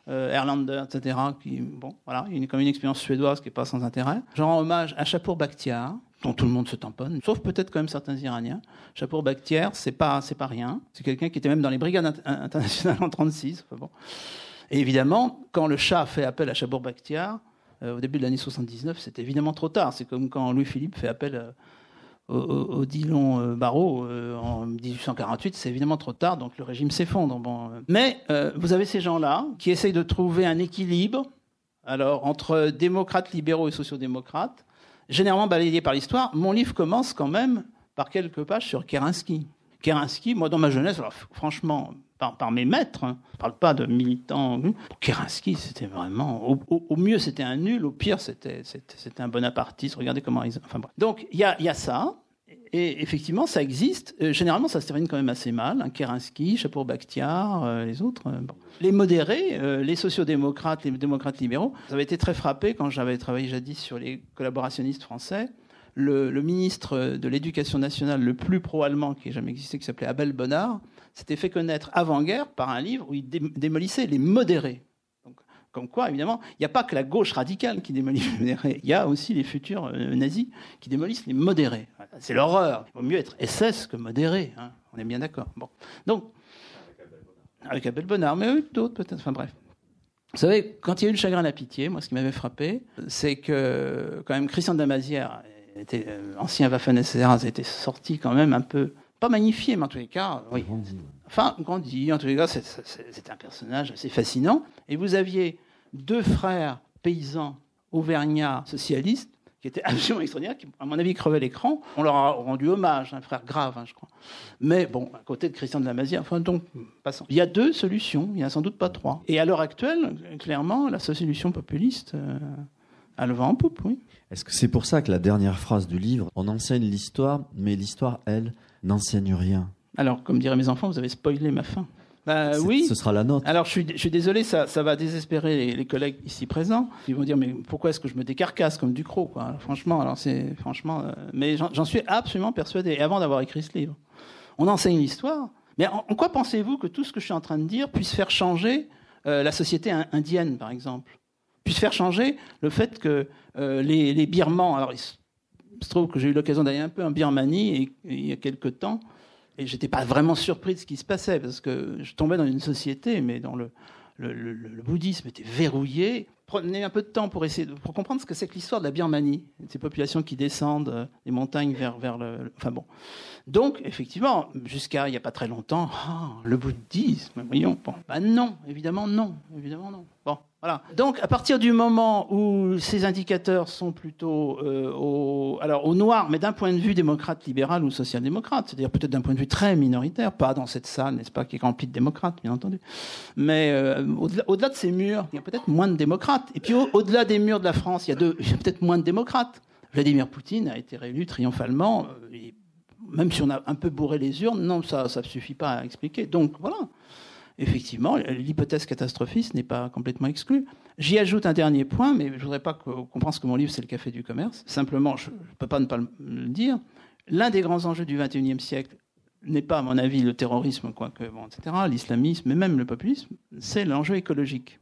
Euh, Erlander, etc. Qui, bon, voilà, il y a comme une expérience suédoise qui n'est pas sans intérêt. Je rends hommage à Chapour Bakhtiar, dont tout le monde se tamponne, sauf peut-être quand même certains Iraniens. Chapour Bakhtiar, c'est pas, c'est pas rien. C'est quelqu'un qui était même dans les brigades internationales en 36. bon. Et évidemment, quand le chat fait appel à Chapour Bakhtiar, euh, au début de l'année 79, c'est évidemment trop tard. C'est comme quand Louis-Philippe fait appel euh, au, Dillon euh, Barreau en 1848, c'est évidemment trop tard, donc le régime s'effondre. Mais vous avez ces gens-là qui essayent de trouver un équilibre alors entre démocrates libéraux et sociodémocrates généralement balayé par l'histoire, mon livre commence quand même par quelques pages sur Kerensky. Kerensky, moi dans ma jeunesse, franchement, par, mes maîtres, hein, je ne parle pas de militants, Kerensky, c'était vraiment, au, mieux c'était un nul, au pire c'était un bonapartiste, regardez comment ils... Enfin, Donc il y a ça, et effectivement, ça existe. Euh, généralement, ça se termine quand même assez mal. Hein. Kerensky, Bakhtiar, euh, les autres. Euh, les modérés, les sociodémocrates, les démocrates libéraux, j'avais été très frappé quand j'avais travaillé jadis sur les collaborationnistes français. Le, ministre de l'Éducation nationale le plus pro-allemand qui ait jamais existé, qui s'appelait Abel Bonnard, s'était fait connaître avant-guerre par un livre où il démolissait les modérés Comme quoi, évidemment, il n'y a pas que la gauche radicale qui démolit les modérés, il y a aussi les futurs euh, nazis qui démolissent les modérés. C'est l'horreur. Il vaut mieux être SS que modéré, hein. on est bien d'accord. Bon. Donc, avec Abel Bonnard, mais d'autres peut-être, enfin bref. Vous savez, quand il y a eu le chagrin à la pitié, moi, ce qui m'avait frappé, c'est que, quand même, Christian Damazière, était, euh, ancien Waffen-SR, était sorti quand même un peu, pas magnifié, mais en tous les cas, oui. Enfin, grandi, en tous les cas, c'est un personnage assez fascinant. Et vous aviez deux frères paysans auvergnats socialistes qui étaient absolument extraordinaires, qui, à mon avis, crevaient l'écran. On leur a rendu hommage, un frère grave, hein, je crois. Mais bon, à côté de Christian de la Mazie, enfin, donc, passons. Il y a deux solutions, il n'y en a sans doute pas trois. Et à l'heure actuelle, clairement, la solution populiste euh, a le vent en poupe, oui. Est-ce que c'est pour ça que la dernière phrase du livre, on enseigne l'histoire, mais l'histoire, elle, n'enseigne rien? Alors, comme diraient mes enfants, vous avez spoilé ma fin. Bah, oui. Ce sera la note. Alors, je suis, je suis désolé, ça, ça va désespérer les, collègues ici présents. Ils vont dire, mais pourquoi est-ce que je me décarcasse comme Ducrot, quoi? Franchement, alors c'est, franchement, euh, mais j'en suis absolument persuadé. Et avant d'avoir écrit ce livre, on enseigne l'histoire. Mais en, quoi pensez-vous que tout ce que je suis en train de dire puisse faire changer euh, la société indienne, par exemple? Puisse faire changer le fait que euh, les, les, Birmans, alors il se trouve que j'ai eu l'occasion d'aller un peu en Birmanie et, il y a quelque temps, et j'étais pas vraiment surpris de ce qui se passait parce que je tombais dans une société, mais dans le, le, bouddhisme était verrouillé. Prenez un peu de temps pour essayer pour comprendre ce que c'est que l'histoire de la Birmanie, ces populations qui descendent euh, des montagnes vers vers le. Enfin bon. Donc effectivement, jusqu'à il n'y a pas très longtemps, ah, le bouddhisme, voyons. Bon, bah non, évidemment non, évidemment non. Bon. Donc, à partir du moment où ces indicateurs sont plutôt euh, au, alors au noir, mais d'un point de vue démocrate, libéral ou social-démocrate, c'est-à-dire peut-être d'un point de vue très minoritaire, pas dans cette salle, n'est-ce pas, qui est remplie de démocrates, bien entendu, mais euh, au-delà, de ces murs, il y a peut-être moins de démocrates. Et puis au-delà des murs de la France, il y a, peut-être moins de démocrates. Vladimir Poutine a été réélu triomphalement. Euh, même si on a un peu bourré les urnes, non, ça ne suffit pas à expliquer. Donc voilà effectivement, l'hypothèse catastrophiste n'est pas complètement exclue. J'y ajoute un dernier point, mais je ne voudrais pas qu'on pense que mon livre, c'est le café du commerce. Simplement, je ne peux pas ne pas le dire. L'un des grands enjeux du XXIe siècle n'est pas, à mon avis, le terrorisme, quoique, bon, etc., l'islamisme, mais même le populisme, c'est l'enjeu écologique.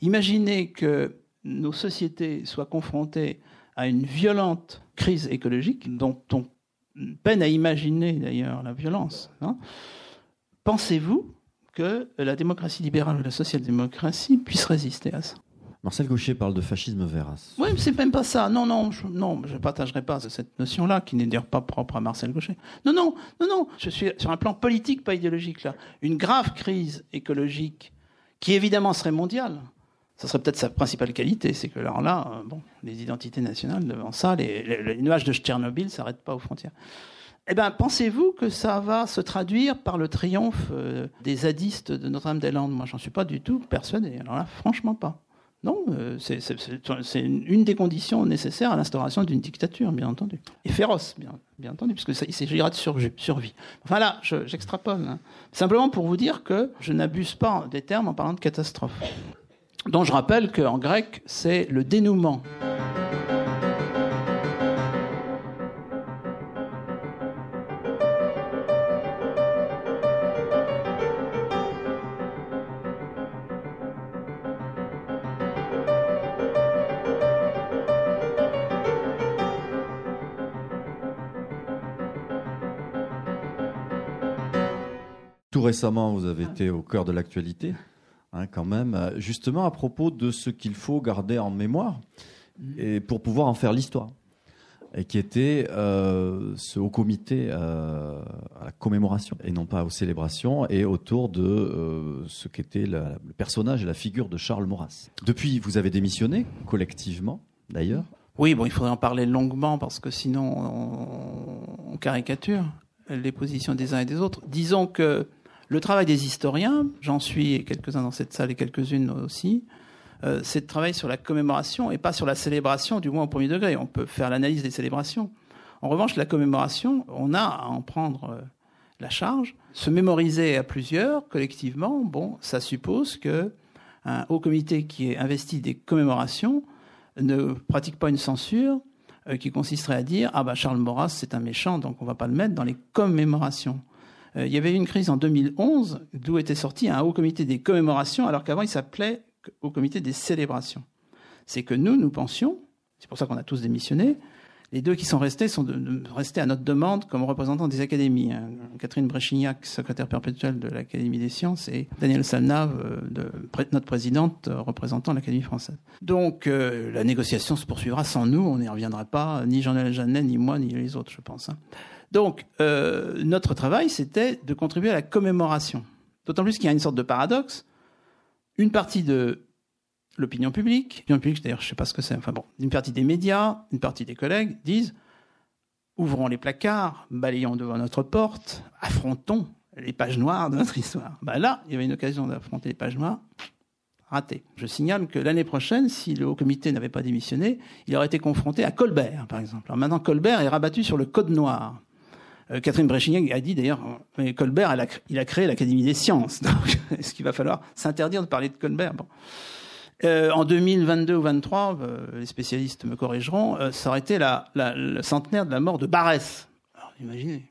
Imaginez que nos sociétés soient confrontées à une violente crise écologique, dont on peine à imaginer d'ailleurs la violence. Hein. Pensez-vous que la démocratie libérale ou la social-démocratie puisse résister à ça. Marcel Gaucher parle de fascisme vérace. Oui, mais c'est même pas ça. Non, non, je, non, je partagerai pas cette notion-là, qui n'est d'ailleurs pas propre à Marcel Gaucher. Non, non, non, non. Je suis sur un plan politique, pas idéologique là. Une grave crise écologique, qui évidemment serait mondiale. Ça serait peut-être sa principale qualité, c'est que alors là, euh, bon, les identités nationales devant ça, les, les, les nuages de Tchernobyl s'arrêtent pas aux frontières. Eh bien, pensez-vous que ça va se traduire par le triomphe euh, des zadistes de Notre-Dame-des-Landes? Moi, j'en suis pas du tout persuadé. Alors là, franchement pas. Non, euh, c'est une des conditions nécessaires à l'instauration d'une dictature, bien entendu. Et féroce, bien, bien entendu, puisque ça, il s'agira de survie. Enfin là, j'extrapole. Hein. Simplement pour vous dire que je n'abuse pas des termes en parlant de catastrophe. Donc je rappelle qu'en grec, c'est le dénouement. Récemment, vous avez été au cœur de l'actualité, hein, quand même, euh, justement à propos de ce qu'il faut garder en mémoire et pour pouvoir en faire l'histoire. Et qui était euh, ce haut comité euh, à la commémoration et non pas aux célébrations et autour de ce qu'était le personnage et la figure de Charles Maurras. Depuis, vous avez démissionné collectivement, d'ailleurs. Oui, bon, il faudrait en parler longuement parce que sinon on, on caricature les positions des uns et des autres. Disons que le travail des historiens, j'en suis quelques-uns dans cette salle et quelques-unes aussi, euh, c'est de travailler sur la commémoration et pas sur la célébration, du moins au premier degré. On peut faire l'analyse des célébrations. En revanche, la commémoration, on a à en prendre euh, la charge. Se mémoriser à plusieurs, collectivement, bon, ça suppose que un haut comité qui est investi des commémorations ne pratique pas une censure euh, qui consisterait à dire ah bah Charles Maurras c'est un méchant donc on va pas le mettre dans les commémorations. Euh, il y avait eu une crise en 2011 d'où était sorti un haut comité des commémorations, alors qu'avant il s'appelait au comité des célébrations. C'est que nous, nous pensions, c'est pour ça qu'on a tous démissionné, les deux qui sont restés sont restés à notre demande comme représentants des académies. Hein. Catherine Bréchignac, secrétaire perpétuelle de l'Académie des sciences, et Daniel Salnave, euh, notre présidente, euh, représentant l'Académie française. Donc la négociation se poursuivra sans nous, on n'y reviendra pas, ni Jean-Noël Jeannet, ni moi, ni les autres, je pense. Hein. Donc notre travail, c'était de contribuer à la commémoration. D'autant plus qu'il y a une sorte de paradoxe. Une partie de l'opinion publique, l'opinion publique, d'ailleurs, je sais pas ce que c'est, enfin bon, une partie des médias, une partie des collègues disent ouvrons les placards, balayons devant notre porte, affrontons les pages noires de notre histoire. Ben là, il y avait une occasion d'affronter les pages noires, raté. Je signale que l'année prochaine, si le haut comité n'avait pas démissionné, il aurait été confronté à Colbert, par exemple. Alors maintenant, Colbert est rabattu sur le code noir. Euh, Catherine Bréchignac a dit d'ailleurs, Colbert, il a créé l'Académie des sciences. Donc, est-ce qu'il va falloir s'interdire de parler de Colbert? Euh, en 2022 ou 2023, euh, les spécialistes me corrigeront, ça aurait été le centenaire de la mort de Barès. Alors, imaginez.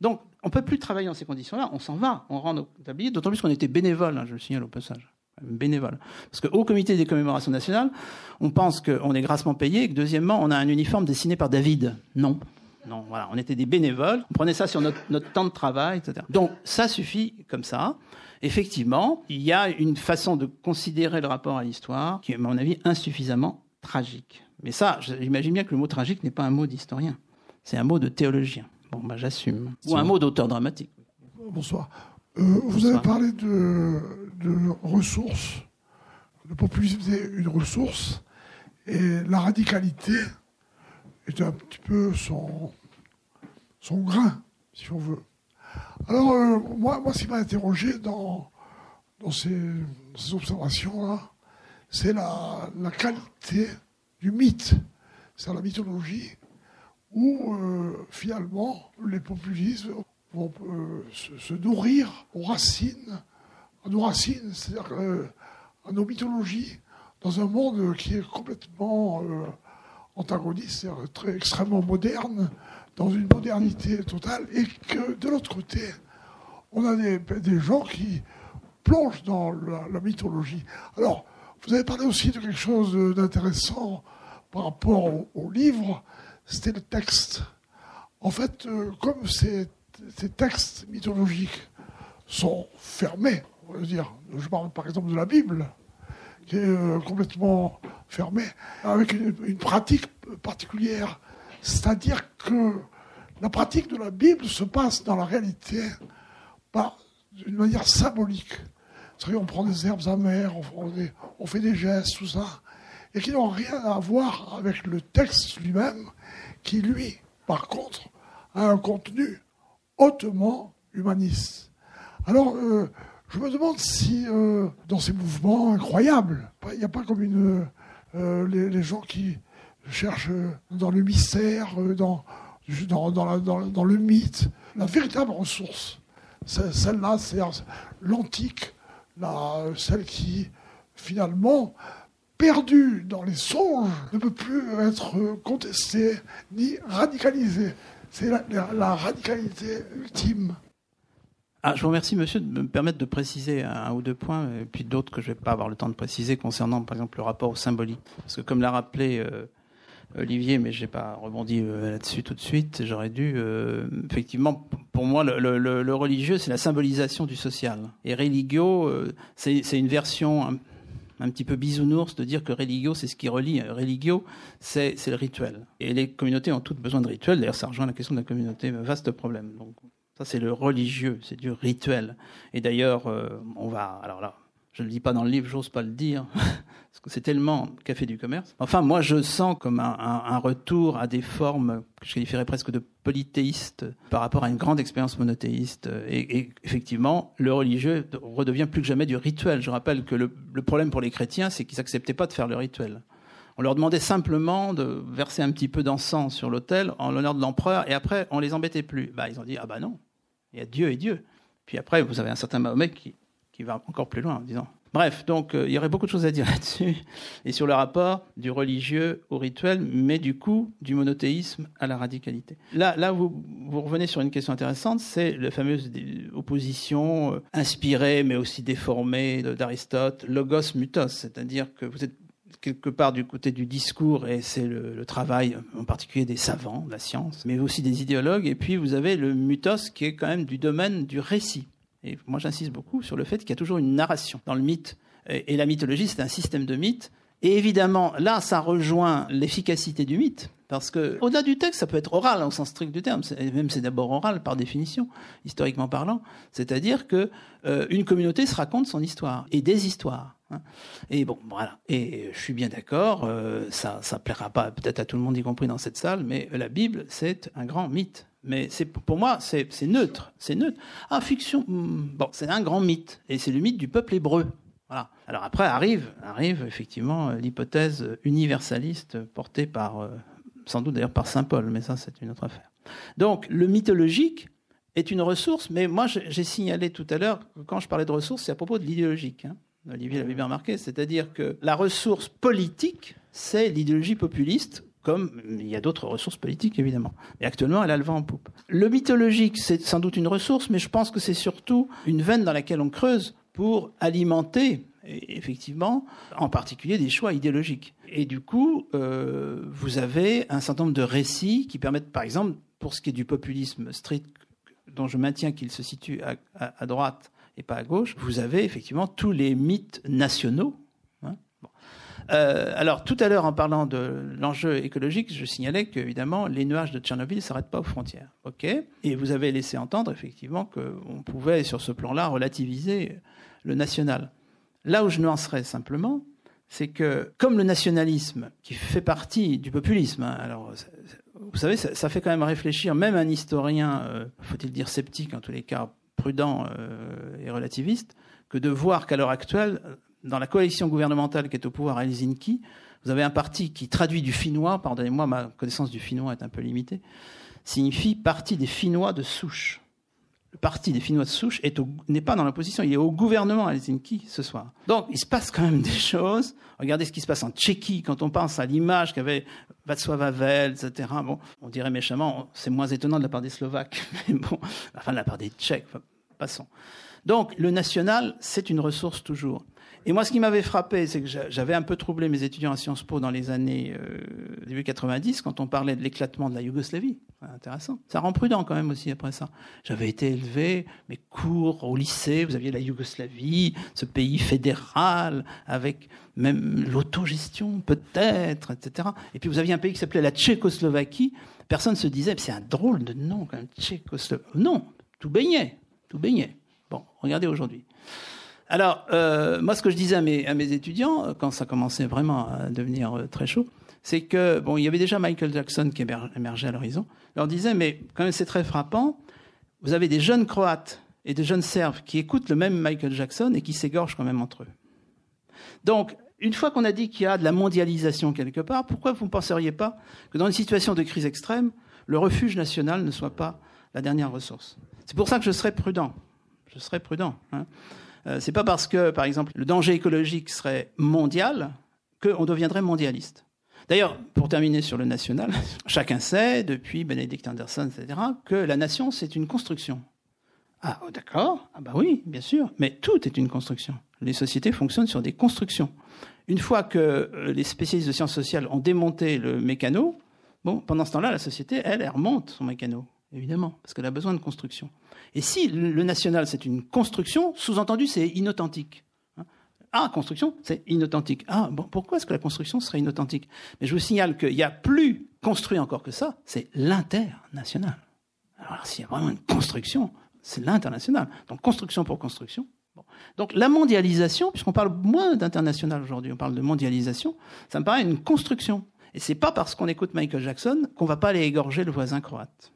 Donc, on peut plus travailler dans ces conditions-là. On s'en va, on rend nos tabliers, d'autant plus qu'on était bénévole, hein, je le signale au passage. Bénévole. Parce qu'au comité des commémorations nationales, on pense qu'on est grassement payé et que deuxièmement, on a un uniforme dessiné par David. Non. Non, voilà, on était des bénévoles, on prenait ça sur notre, notre temps de travail, etc. Donc, ça suffit comme ça effectivement, il y a une façon de considérer le rapport à l'histoire qui est, à mon avis, insuffisamment tragique. Mais ça, j'imagine bien que le mot tragique n'est pas un mot d'historien, c'est un mot de théologien. Bon, bah, j'assume. Ou un mot d'auteur dramatique. Bonsoir. Euh, vous avez parlé de, ressources, de populariser une ressource, et la radicalité est un petit peu son, son grain, si on veut. Alors, euh, moi, moi, ce qui m'a interrogé dans, dans ces, observations-là, c'est la, qualité du mythe, c'est la mythologie, où euh, finalement les populistes vont euh, se, nourrir aux racines, à nos racines, c'est-à-dire à nos mythologies, dans un monde qui est complètement antagoniste, très extrêmement moderne, dans une modernité totale, et que de l'autre côté, on a des, des, gens qui plongent dans la, mythologie. Alors, vous avez parlé aussi de quelque chose d'intéressant par rapport au, livre, c'était le texte. En fait, euh, comme ces, ces, textes mythologiques sont fermés, on va dire, je parle par exemple de la Bible, qui est euh, complètement fermée, avec une, pratique particulière c'est-à-dire que la pratique de la Bible se passe dans la réalité d'une manière symbolique. C'est-à-dire on prend des herbes amères, on, fait des gestes, tout ça, et qui n'ont rien à voir avec le texte lui-même, qui lui, par contre, a un contenu hautement humaniste. Alors, euh, je me demande si, euh, dans ces mouvements incroyables, il n'y a pas comme une, euh, les, gens qui cherche dans le mystère, euh, dans, le mythe. La véritable ressource, celle-là, c'est l'antique, celle qui, finalement, perdue dans les songes, ne peut plus être contestée ni radicalisée. C'est la, radicalité ultime. Ah, je vous remercie, monsieur, de me permettre de préciser un ou deux points, et puis d'autres que je ne vais pas avoir le temps de préciser concernant, par exemple, le rapport au symbolique. Parce que, comme l'a rappelé euh, Olivier, mais j'ai pas rebondi euh, là-dessus tout de suite. J'aurais dû. Euh, effectivement, pour moi, le, religieux, c'est la symbolisation du social. Et religio, c'est une version un, petit peu bisounours de dire que religio, c'est ce qui relie. Religio, c'est le rituel. Et les communautés ont toutes besoin de rituels. D'ailleurs, ça rejoint la question de la communauté. Vaste problème. Ça, c'est le religieux, c'est du rituel. Et d'ailleurs, on va. Alors là, je ne le dis pas dans le livre, j'ose pas le dire, parce que c'est tellement café du commerce. Enfin, moi, je sens comme un, retour à des formes que je qualifierais presque de polythéistes par rapport à une grande expérience monothéiste. Et, effectivement, le religieux redevient plus que jamais du rituel. Je rappelle que le, problème pour les chrétiens, c'est qu'ils n'acceptaient pas de faire le rituel. On leur demandait simplement de verser un petit peu d'encens sur l'autel en l'honneur de l'empereur, et après, on les embêtait plus. Bah, ils ont dit, ah bah non, il y a Dieu et Dieu. Puis après, vous avez un certain Mahomet qui qui va encore plus loin en disant Bref, donc euh, il y aurait beaucoup de choses à dire là-dessus et sur le rapport du religieux au rituel, mais du coup du monothéisme à la radicalité. Là, là vous, vous revenez sur une question intéressante, c'est la fameuse opposition euh, inspirée mais aussi déformée d'Aristote, logos mutos, c'est-à-dire que vous êtes quelque part du côté du discours, et c'est le, travail en particulier des savants, de la science, mais aussi des idéologues, et puis vous avez le mythos qui est quand même du domaine du récit. Et moi j'insiste beaucoup sur le fait qu'il y a toujours une narration dans le mythe, et, la mythologie c'est un système de mythes, et évidemment là ça rejoint l'efficacité du mythe, parce que au-delà du texte, ça peut être oral au sens strict du terme. Même c'est d'abord oral par définition, historiquement parlant. C'est-à-dire que euh, une communauté se raconte son histoire et des histoires. Hein. Et bon, voilà. Et je suis bien d'accord, euh, ça, ça plaira pas peut-être à tout le monde, y compris dans cette salle, mais la Bible, c'est un grand mythe. Mais c'est pour moi, c'est neutre, c'est neutre. Ah, fiction, hmm, bon, c'est un grand mythe, et c'est le mythe du peuple hébreu. Voilà. Alors après arrive, arrive effectivement l'hypothèse universaliste portée par, euh, sans doute d'ailleurs par saint Paul, mais ça c'est une autre affaire. Donc le mythologique est une ressource, mais moi j'ai signalé tout à l'heure que quand je parlais de ressources, c'est à propos de l'idéologique. Hein. Olivier l'avait bien remarqué, c'est-à-dire que la ressource politique, c'est l'idéologie populiste, comme il y a d'autres ressources politiques évidemment. Et actuellement, elle a le vent en poupe. Le mythologique, c'est sans doute une ressource, mais je pense que c'est surtout une veine dans laquelle on creuse pour alimenter effectivement, en particulier des choix idéologiques. Et du coup, euh, vous avez un certain nombre de récits qui permettent, par exemple, pour ce qui est du populisme strict, dont je maintiens qu'il se situe à droite et pas à gauche, vous avez effectivement tous les mythes nationaux. Hein. Euh, alors tout à l'heure, en parlant de l'enjeu écologique, je signalais qu'évidemment les nuages de Tchernobyl ne s'arrêtent pas aux frontières. Ok? Et vous avez laissé entendre effectivement qu'on pouvait, sur ce plan-là, relativiser le national. Là où je nuancerais simplement, c'est que comme le nationalisme, qui fait partie du populisme, hein, alors vous savez, ça, fait quand même réfléchir même un historien, euh, faut-il dire sceptique en tous les cas, prudent euh, et relativiste que de voir qu'à l'heure actuelle, dans la coalition gouvernementale qui est au pouvoir à Helsinki, vous avez un parti qui traduit du finnois, pardonnez-moi, ma connaissance du finnois est un peu limitée, signifie parti des Finnois de souche le parti des Finnois de souche n'est pas dans l'opposition, il est au gouvernement à Helsinki ce soir. Donc il se passe quand même des choses. Regardez ce qui se passe en Tchéquie quand on pense à l'image qu'avait Václav Havel, etc. Bon, on dirait méchamment, c'est moins étonnant de la part des Slovaques, mais bon, enfin de la part des Tchèques, Donc le national, c'est une ressource toujours. Et moi, ce qui m'avait frappé, c'est que j'avais un peu troublé mes étudiants à Sciences Po dans les années euh, début 90, quand on parlait de l'éclatement de la Yougoslavie. Intéressant. Ça rend prudent quand même aussi après ça. J'avais été élevé, mes cours au lycée, vous aviez la Yougoslavie, ce pays fédéral, avec même l'autogestion peut-être, etc. Et puis vous aviez un pays qui s'appelait la Tchécoslovaquie. Personne se disait, c'est un drôle de nom quand même, Tchécoslovaquie. Non, tout baignait, tout. Bon, regardez aujourd'hui. Alors, euh, moi, ce que je disais à mes, étudiants, euh, quand ça commençait vraiment à devenir euh, très chaud, c'est que, bon, il y avait déjà Michael Jackson qui émergeait à l'horizon. Je leur disais, mais quand même, c'est très frappant. Vous avez des jeunes Croates et des jeunes Serbes qui écoutent le même Michael Jackson et qui s'égorgent quand même entre eux. Donc, une fois qu'on a dit qu'il y a de la mondialisation quelque part, pourquoi vous ne penseriez pas que dans une situation de crise extrême, le refuge national ne soit pas la dernière ressource? C'est pour ça que je serais prudent. Je serais prudent. Hein. Euh, pas parce que, par exemple, le danger écologique serait mondial qu'on deviendrait mondialiste. D'ailleurs, pour terminer sur le national, chacun sait, depuis Benedict Anderson, etc., que la nation, c'est une construction. Ah, oh, d'accord, ah bah oui, bien sûr, mais tout est une construction. Les sociétés fonctionnent sur des constructions. Une fois que euh, les spécialistes de sciences sociales ont démonté le mécano, pendant ce temps-là, la société, elle, elle remonte son mécano, évidemment, parce qu'elle a besoin de construction. Et si le national, c'est une construction, sous-entendu, c'est inauthentique. Hein. ah, construction, c'est inauthentique. Ah, bon, pourquoi est-ce que la construction serait inauthentique? Mais je vous signale qu'il y a plus construit encore que ça, c'est l'international. Alors, s'il y a vraiment une construction, c'est l'international. Donc, construction pour construction. Donc, la mondialisation, puisqu'on parle moins d'international aujourd'hui, on parle de mondialisation, ça me paraît une construction. Et c'est pas parce qu'on écoute Michael Jackson qu'on va pas aller égorger le voisin croate.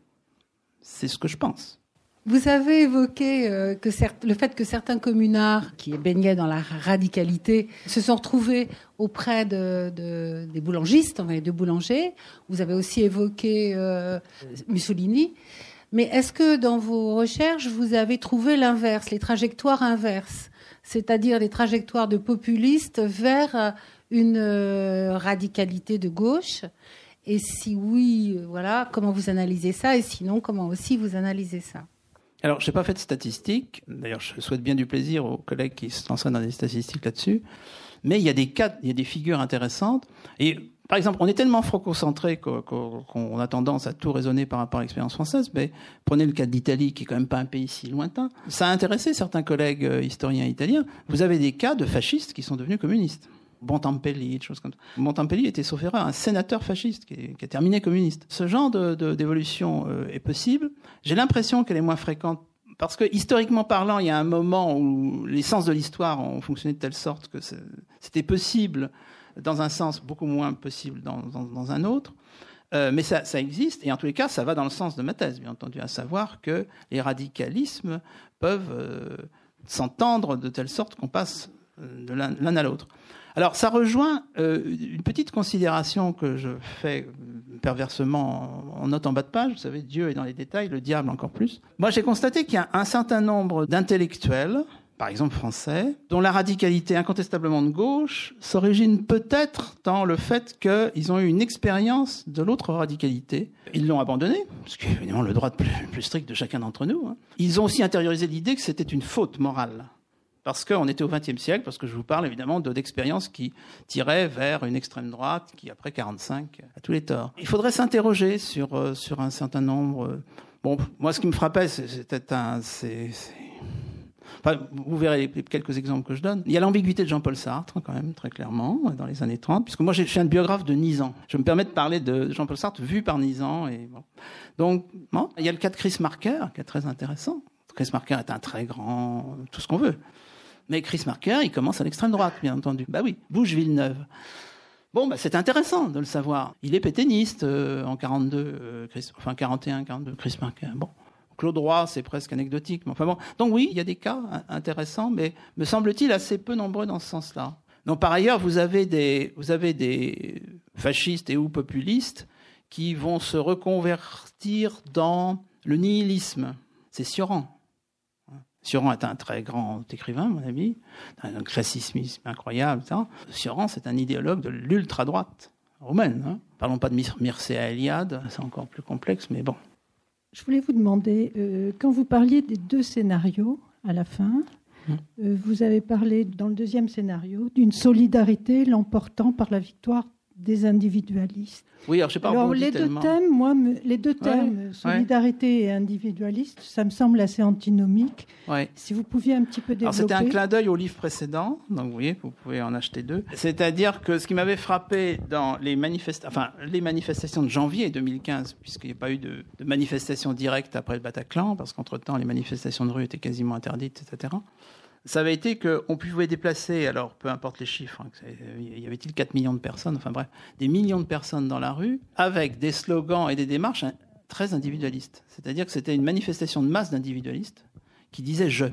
C'est ce que je pense. Vous avez évoqué euh, le fait que certains communards qui baignaient dans la radicalité se sont retrouvés auprès de, des boulangistes, enfin, de boulangers. Vous avez aussi évoqué euh, Mussolini. Mais est-ce que dans vos recherches, vous avez trouvé l'inverse, les trajectoires inverses? C'est-à-dire des trajectoires de populistes vers une radicalité de gauche Et si oui, voilà, comment vous analysez ça Et sinon, comment aussi vous analysez ça alors, je n'ai pas fait de statistiques. D'ailleurs, je souhaite bien du plaisir aux collègues qui se lancent dans des statistiques là-dessus. Mais il y a des cas, il y a des figures intéressantes. Et par exemple, on est tellement franco-centré qu'on a tendance à tout raisonner par rapport à l'expérience française. Mais prenez le cas d'Italie, qui est quand même pas un pays si lointain. Ça a intéressé certains collègues euh, historiens italiens. Vous avez des cas de fascistes qui sont devenus communistes. Bontampelli, des comme ça. Était, sauf erreur, un sénateur fasciste qui, a terminé communiste. Ce genre d'évolution de, euh, est possible. J'ai l'impression qu'elle est moins fréquente parce que historiquement parlant, il y a un moment où les sens de l'histoire ont fonctionné de telle sorte que c'était possible dans un sens, beaucoup moins possible dans, dans, un autre. Euh, mais ça, ça, existe, et en tous les cas, ça va dans le sens de ma thèse, bien entendu, à savoir que les radicalismes peuvent euh, s'entendre de telle sorte qu'on passe de l'un à l'autre. Alors, ça rejoint euh, une petite considération que je fais perversement en note en bas de page. Vous savez, Dieu est dans les détails, le diable encore plus. Moi, j'ai constaté qu'il y a un certain nombre d'intellectuels, par exemple français, dont la radicalité incontestablement de gauche s'origine peut-être dans le fait qu'ils ont eu une expérience de l'autre radicalité. Ils l'ont abandonné, ce qui est évidemment le droit plus, plus strict de chacun d'entre nous. Hein. Ils ont aussi intériorisé l'idée que c'était une faute morale parce qu'on était au XXe siècle, parce que je vous parle évidemment d'expériences qui tiraient vers une extrême droite qui, après 45, a tous les torts. Il faudrait s'interroger sur, euh, sur un certain nombre. Euh, bon, moi, ce qui me frappait, c'était un. Enfin, vous verrez les quelques exemples que je donne. Il y a l'ambiguïté de Jean-Paul Sartre, quand même, très clairement, dans les années 30, puisque moi, je suis un biographe de Nizan. Je me permets de parler de Jean-Paul Sartre vu par Nizan. Donc, il y a le cas de Chris Marker, qui est très intéressant. Chris Marker est un très grand, tout ce qu'on veut. Mais Chris Marker, il commence à l'extrême droite, bien entendu. Bah oui, Bouche Villeneuve. Bon, bah, c'est intéressant de le savoir. Il est pétainiste euh, en 42, euh, enfin 41, 42, Chris Marker. Bon. Claude Roy, c'est presque anecdotique. Mais enfin. Donc oui, il y a des cas intéressants, mais me semble-t-il assez peu nombreux dans ce sens-là. Donc par ailleurs, vous avez des, vous avez des fascistes et ou populistes qui vont se reconvertir dans le nihilisme. C'est Sioran. Sioran est un très grand écrivain, à mon avis, un classicisme incroyable. Etc. Sioran, c'est un idéologue de l'ultra-droite roumaine. Hein. Parlons pas de Mircea Eliade, c'est encore plus complexe, mais bon. Je voulais vous demander, euh, quand vous parliez des deux scénarios à la fin, hum. euh, vous avez parlé dans le deuxième scénario d'une solidarité l'emportant par la victoire des individualistes. Oui, alors je sais pas alors, les deux thèmes, moi, les deux thèmes, solidarité et individualiste, ça me semble assez antinomique. Si vous pouviez un petit peu développer. C'était un clin d'œil au livre précédent, donc vous voyez, vous pouvez en acheter deux. C'est-à-dire que ce qui m'avait frappé dans les, enfin, les manifestations de janvier 2015, puisqu'il n'y a pas eu de, de manifestation directe après le Bataclan, parce qu'entre-temps, les manifestations de rue étaient quasiment interdites, etc ça avait été qu'on pouvait déplacer, alors peu importe les chiffres, hein, il y avait-il 4 millions de personnes, enfin bref, des millions de personnes dans la rue, avec des slogans et des démarches hein, très individualistes. C'est-à-dire que c'était une manifestation de masse d'individualistes qui disaient je.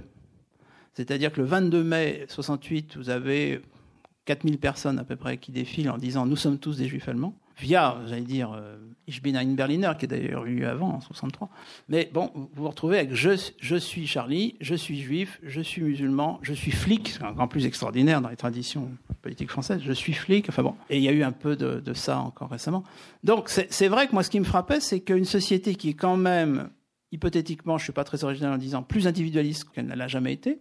C'est-à-dire que le 22 mai 68, vous avez 4000 personnes à peu près qui défilent en disant nous sommes tous des juifs allemands via, j'allais dire, euh, Ich bin ein Berliner, qui est d'ailleurs eu avant, en 63. Mais bon, vous vous retrouvez avec je, suis Charlie, je suis juif, je suis musulman, je suis flic, c'est encore plus extraordinaire dans les traditions politiques françaises, je suis flic, enfin bon. Et il y a eu un peu de, de ça encore récemment. Donc c'est vrai que moi, ce qui me frappait, c'est qu'une société qui est quand même, hypothétiquement, je ne suis pas très original en disant, plus individualiste qu'elle ne l'a jamais été,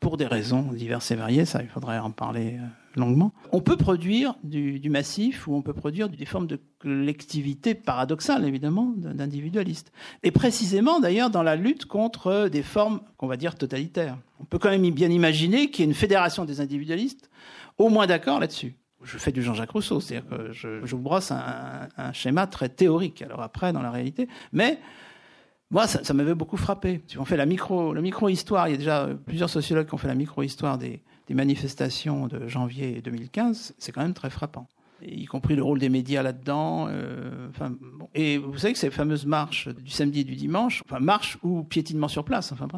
pour des raisons diverses et variées, ça il faudrait en parler euh, longuement. On peut produire du, massif ou on peut produire des formes de collectivité paradoxale, évidemment, d'individualistes. Et précisément, d'ailleurs, dans la lutte contre des formes qu'on va dire totalitaires. On peut quand même bien imaginer qu'il y ait une fédération des individualistes au moins d'accord là-dessus. Je fais du Jean-Jacques Rousseau, c'est-à-dire que je, je vous brosse un, schéma très théorique. Alors après, dans la réalité, mais moi, ça, m'avait beaucoup frappé. Si on fait la micro, la micro-histoire, il y a déjà plusieurs sociologues qui ont fait la micro-histoire des, manifestations de janvier 2015. C'est quand même très frappant. y compris le rôle des médias là-dedans. Euh, enfin, Et vous savez que ces fameuses marches du samedi et du dimanche, enfin marches ou piétinement sur place, enfin,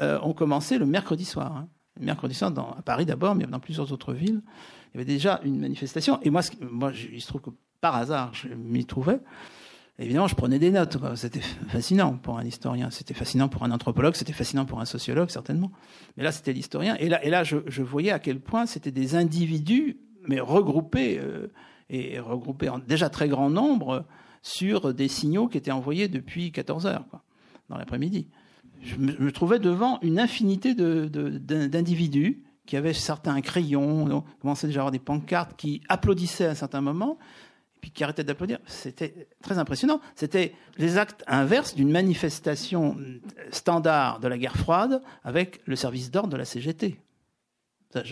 euh, ont commencé le mercredi soir. Hein. Le mercredi soir, à Paris d'abord, mais dans plusieurs autres villes, il y avait déjà une manifestation. Et moi, moi il se trouve que par hasard, je m'y trouvais. Évidemment, je prenais des notes. C'était fascinant pour un historien, c'était fascinant pour un anthropologue, c'était fascinant pour un sociologue, certainement. Mais là, c'était l'historien. Et là, et là je, voyais à quel point c'était des individus, mais regroupés, euh, et regroupés en déjà très grand nombre sur des signaux qui étaient envoyés depuis 14 heures, quoi, dans l'après-midi. Je me, trouvais devant une infinité d'individus qui avaient certains crayons, on commençait déjà à avoir des pancartes qui applaudissaient à un certain moment, puis qui arrêtait d'applaudir. C'était très impressionnant. C'était les actes inverses d'une manifestation standard de la guerre froide avec le service d'ordre de la CGT.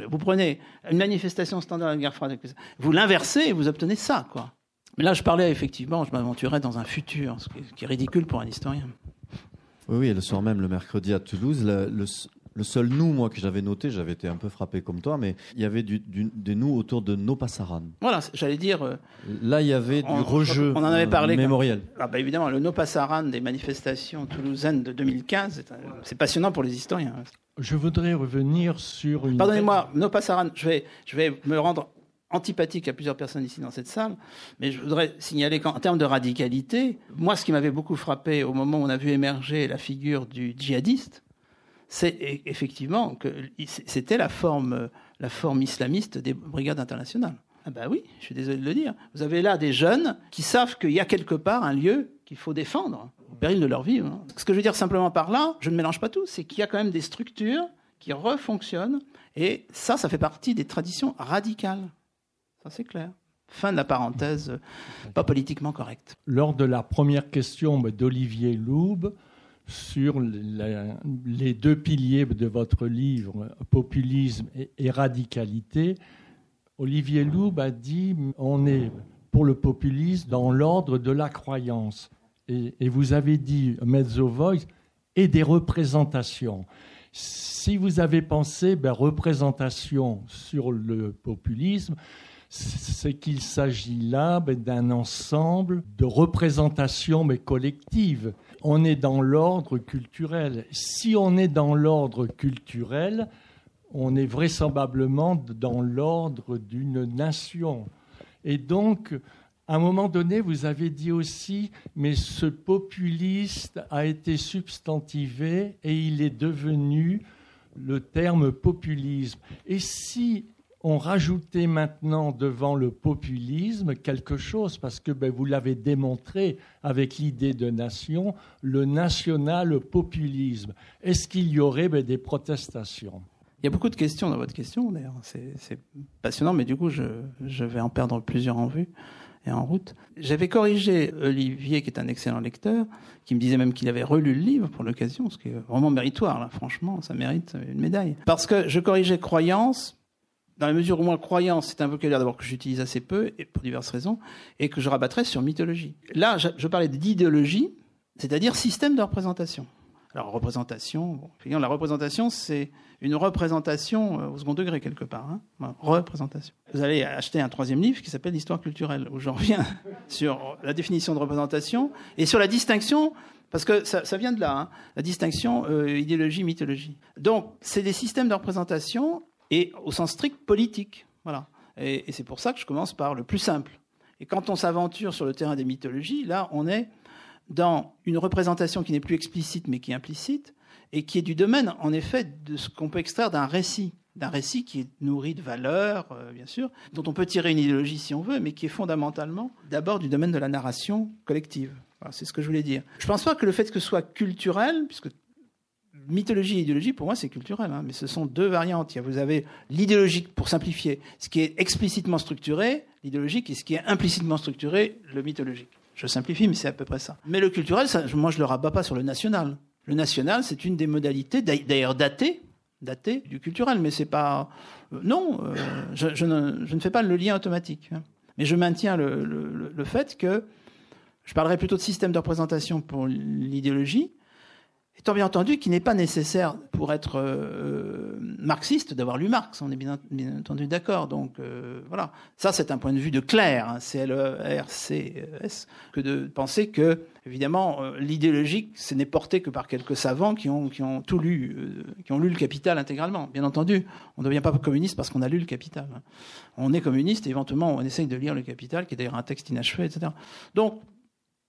Vous prenez une manifestation standard de la guerre froide, vous l'inversez et vous obtenez ça, quoi. Mais là, je parlais effectivement, je m'aventurais dans un futur, ce qui est ridicule pour un historien. Oui, le soir même, le mercredi à Toulouse, le seul nous, moi, que j'avais noté, j'avais été un peu frappé comme toi, mais il y avait du, des nous autour de nos Passaran. Voilà, j'allais dire. Euh, Là, il y avait du rejeu on en avait parlé, mémoriel. Ah bah évidemment, le Passaran des manifestations toulousaines de 2015, c'est passionnant pour les historiens. Je voudrais revenir sur une. Pardonnez-moi, Passaran, je vais, je vais me rendre antipathique à plusieurs personnes ici dans cette salle, mais je voudrais signaler qu'en termes de radicalité, moi, ce qui m'avait beaucoup frappé au moment où on a vu émerger la figure du djihadiste, c'est e-, effectivement que c'était la forme, la forme islamiste des brigades internationales. Ah ben oui, je suis désolé de le dire. Vous avez là des jeunes qui savent qu'il y a quelque part un lieu qu'il faut défendre, au péril de leur vie. Hein. Ce que je veux dire simplement par là, je ne mélange pas tout, c'est qu'il y a quand même des structures qui refonctionnent, et ça, ça fait partie des traditions radicales. Ça, c'est clair. Fin de la parenthèse, pas politiquement correcte. Lors de la première question d'Olivier Loube, sur les deux piliers de votre livre, populisme et, radicalité, Olivier Loub a dit on est pour le populisme dans l'ordre de la croyance. Et, vous avez dit mezzo voice et des représentations. Si vous avez pensé ben, représentation sur le populisme, c'est qu'il s'agit là ben, d'un ensemble de représentations mais collectives on est dans l'ordre culturel. Si on est dans l'ordre culturel, on est vraisemblablement dans l'ordre d'une nation. Et donc, à un moment donné, vous avez dit aussi, mais ce populiste a été substantivé et il est devenu le terme populisme. Et si on rajoutait maintenant devant le populisme quelque chose, parce que ben, vous l'avez démontré avec l'idée de nation, le national-populisme. Est-ce qu'il y aurait ben, des protestations? Il y a beaucoup de questions dans votre question, d'ailleurs. C'est passionnant, mais du coup, je, je, vais en perdre plusieurs en vue et en route. J'avais corrigé Olivier, qui est un excellent lecteur, qui me disait même qu'il avait relu le livre pour l'occasion, ce qui est vraiment méritoire, là, franchement, ça mérite une médaille. Parce que je corrigeais croyance dans la mesure où moi, croyance, c'est un vocabulaire d'abord que j'utilise assez peu, et pour diverses raisons, et que je rabattrais sur mythologie. Là, je, parlais d'idéologie, c'est-à-dire système de représentation. Alors, représentation, bon, la représentation, c'est une représentation euh, au second degré, quelque part. Hein. représentation. Vous allez acheter un troisième livre qui s'appelle L'histoire culturelle, où j'en reviens sur la définition de représentation et sur la distinction parce que ça, vient de là, hein, la distinction euh, idéologie-mythologie. Donc, c'est des systèmes de représentation et au sens strict politique. Voilà. Et, c'est pour ça que je commence par le plus simple. Et quand on s'aventure sur le terrain des mythologies, là, on est dans une représentation qui n'est plus explicite mais qui est implicite, et qui est du domaine, en effet, de ce qu'on peut extraire d'un récit, d'un récit qui est nourri de valeurs, euh, bien sûr, dont on peut tirer une idéologie si on veut, mais qui est fondamentalement d'abord du domaine de la narration collective. c'est ce que je voulais dire. Je pense pas que le fait que ce soit culturel, puisque mythologie et idéologie, pour moi, c'est culturel, hein, mais ce sont deux variantes. Vous avez l'idéologique, pour simplifier, ce qui est explicitement structuré, l'idéologique, et ce qui est implicitement structuré, le mythologique. Je simplifie, mais c'est à peu près ça. Mais le culturel, moi, je le rabats pas sur le national. Le national, c'est une des modalités, d'ailleurs datée, datée du culturel, mais c'est pas. Euh, non, euh, je, ne, fais pas le lien automatique. Hein. Mais je maintiens le fait que je parlerai plutôt de système de représentation pour l'idéologie, Étant bien entendu qu'il n'est pas nécessaire pour être euh, marxiste d'avoir lu Marx, on est bien, entendu d'accord. Donc euh, voilà, ça c'est un point de vue de Claire, hein, C-L-E-R-C-S, que de penser que évidemment euh, l'idéologique ce n'est porté que par quelques savants qui ont, qui ont tout lu, qui ont lu le Capital intégralement. Bien entendu, on ne devient pas communiste parce qu'on a lu le Capital. Hein. On est communiste et éventuellement on essaye de lire le Capital, qui est d'ailleurs un texte inachevé, etc. Donc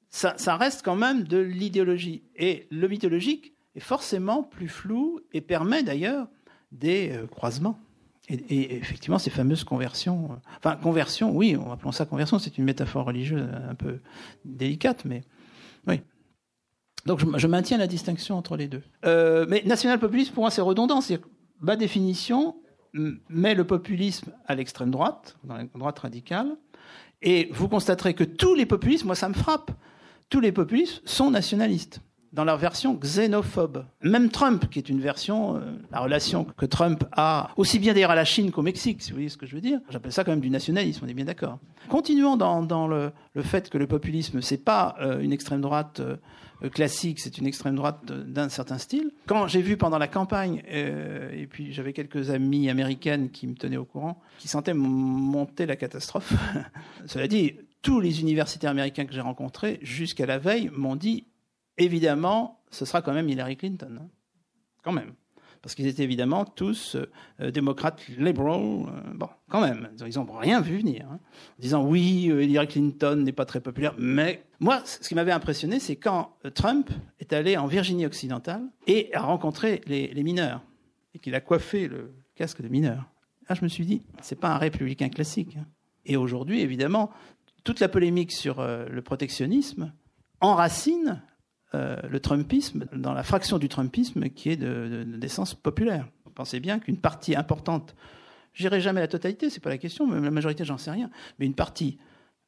ça, reste quand même de l'idéologie. Et le mythologique est forcément plus flou et permet d'ailleurs des euh, croisements. Et, effectivement, ces fameuses conversions, euh, enfin conversion, oui, on appelons ça conversion, c'est une métaphore religieuse un peu délicate, mais oui. Donc je, maintiens la distinction entre les deux. Euh, mais national-populisme, pour moi, c'est redondant. C'est ma définition met le populisme à l'extrême droite, dans la droite radicale, et vous constaterez que tous les populismes, moi ça me frappe, tous les populismes sont nationalistes dans leur version xénophobe. Même Trump, qui est une version, euh, la relation que Trump a, aussi bien d'ailleurs à la Chine qu'au Mexique, si vous voyez ce que je veux dire, j'appelle ça quand même du nationalisme, on est bien d'accord. Continuons dans, le, fait que le populisme, c'est pas euh, une extrême droite euh, classique, c'est une extrême droite d'un certain style. Quand j'ai vu pendant la campagne, et puis j'avais quelques amies américaines qui me tenaient au courant, qui sentaient monter la catastrophe, cela dit, tous les universitaires américains que j'ai rencontrés, jusqu'à la veille, m'ont dit évidemment, ce sera quand même Hillary Clinton. Hein. Quand même. Parce qu'ils étaient évidemment tous euh, démocrates libéraux. Euh, bon, quand même. Ils n'ont rien vu venir. Hein. Disant oui, euh, Hillary Clinton n'est pas très populaire. Mais moi, ce qui m'avait impressionné, c'est quand Trump est allé en Virginie occidentale et a rencontré les, mineurs. Et qu'il a coiffé le casque de mineur. Là, je me suis dit, c'est pas un républicain classique. Hein. Et aujourd'hui, évidemment, toute la polémique sur euh, le protectionnisme enracine euh, le Trumpisme dans la fraction du Trumpisme qui est de, de, d'essence populaire. Pensez bien qu'une partie importante, j'irai jamais la totalité, c'est pas la question, même la majorité, j'en sais rien, mais une partie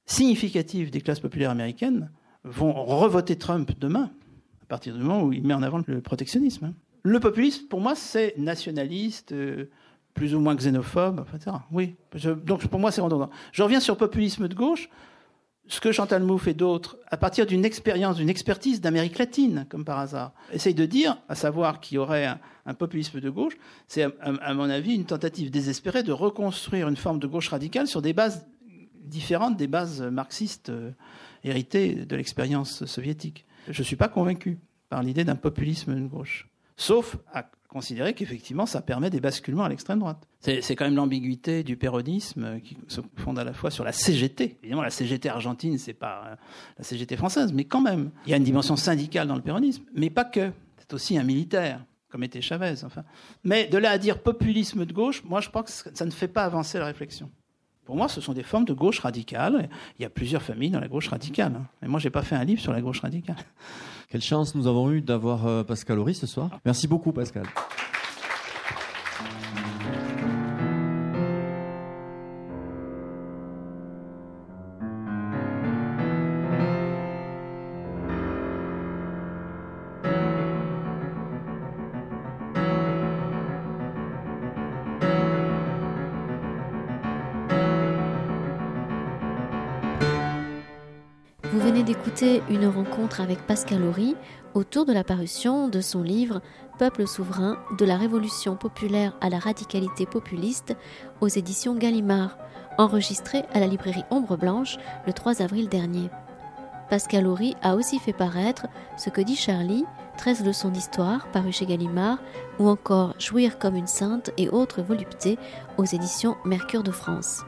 significative des classes populaires américaines vont revoter Trump demain, à partir du moment où il met en avant le protectionnisme. Le populisme, pour moi, c'est nationaliste, euh, plus ou moins xénophobe, etc. Oui, donc pour moi, c'est redondant. Je reviens sur populisme de gauche ce que Chantal Mouffe et d'autres, à partir d'une expérience, d'une expertise d'Amérique latine, comme par hasard, essayent de dire, à savoir qu'il y aurait un, populisme de gauche, c'est, à, à, mon avis, une tentative désespérée de reconstruire une forme de gauche radicale sur des bases différentes des bases marxistes euh, héritées de l'expérience soviétique. Je ne suis pas convaincu par l'idée d'un populisme de gauche. Sauf à considérer qu'effectivement, ça permet des basculements à l'extrême droite. C'est quand même l'ambiguïté du péronisme qui se fonde à la fois sur la CGT. Évidemment, la CGT argentine, c'est pas la CGT française, mais quand même. Il y a une dimension syndicale dans le péronisme, mais pas que. C'est aussi un militaire, comme était Chavez, enfin. Mais de là à dire populisme de gauche, moi, je pense que ça ne fait pas avancer la réflexion. Pour moi, ce sont des formes de gauche radicale. Il y a plusieurs familles dans la gauche radicale. Mais moi, j'ai pas fait un livre sur la gauche radicale. Quelle chance nous avons eu d'avoir euh, Pascal Horry ce soir. Merci beaucoup, Pascal. Avec Pascal Horry autour de la parution de son livre Peuple souverain, de la révolution populaire à la radicalité populiste aux éditions Gallimard, enregistré à la librairie Ombre Blanche le 3 avril dernier. Pascal Horry a aussi fait paraître Ce que dit Charlie, 13 leçons d'histoire paru chez Gallimard, ou encore Jouir comme une sainte et autres voluptés aux éditions Mercure de France.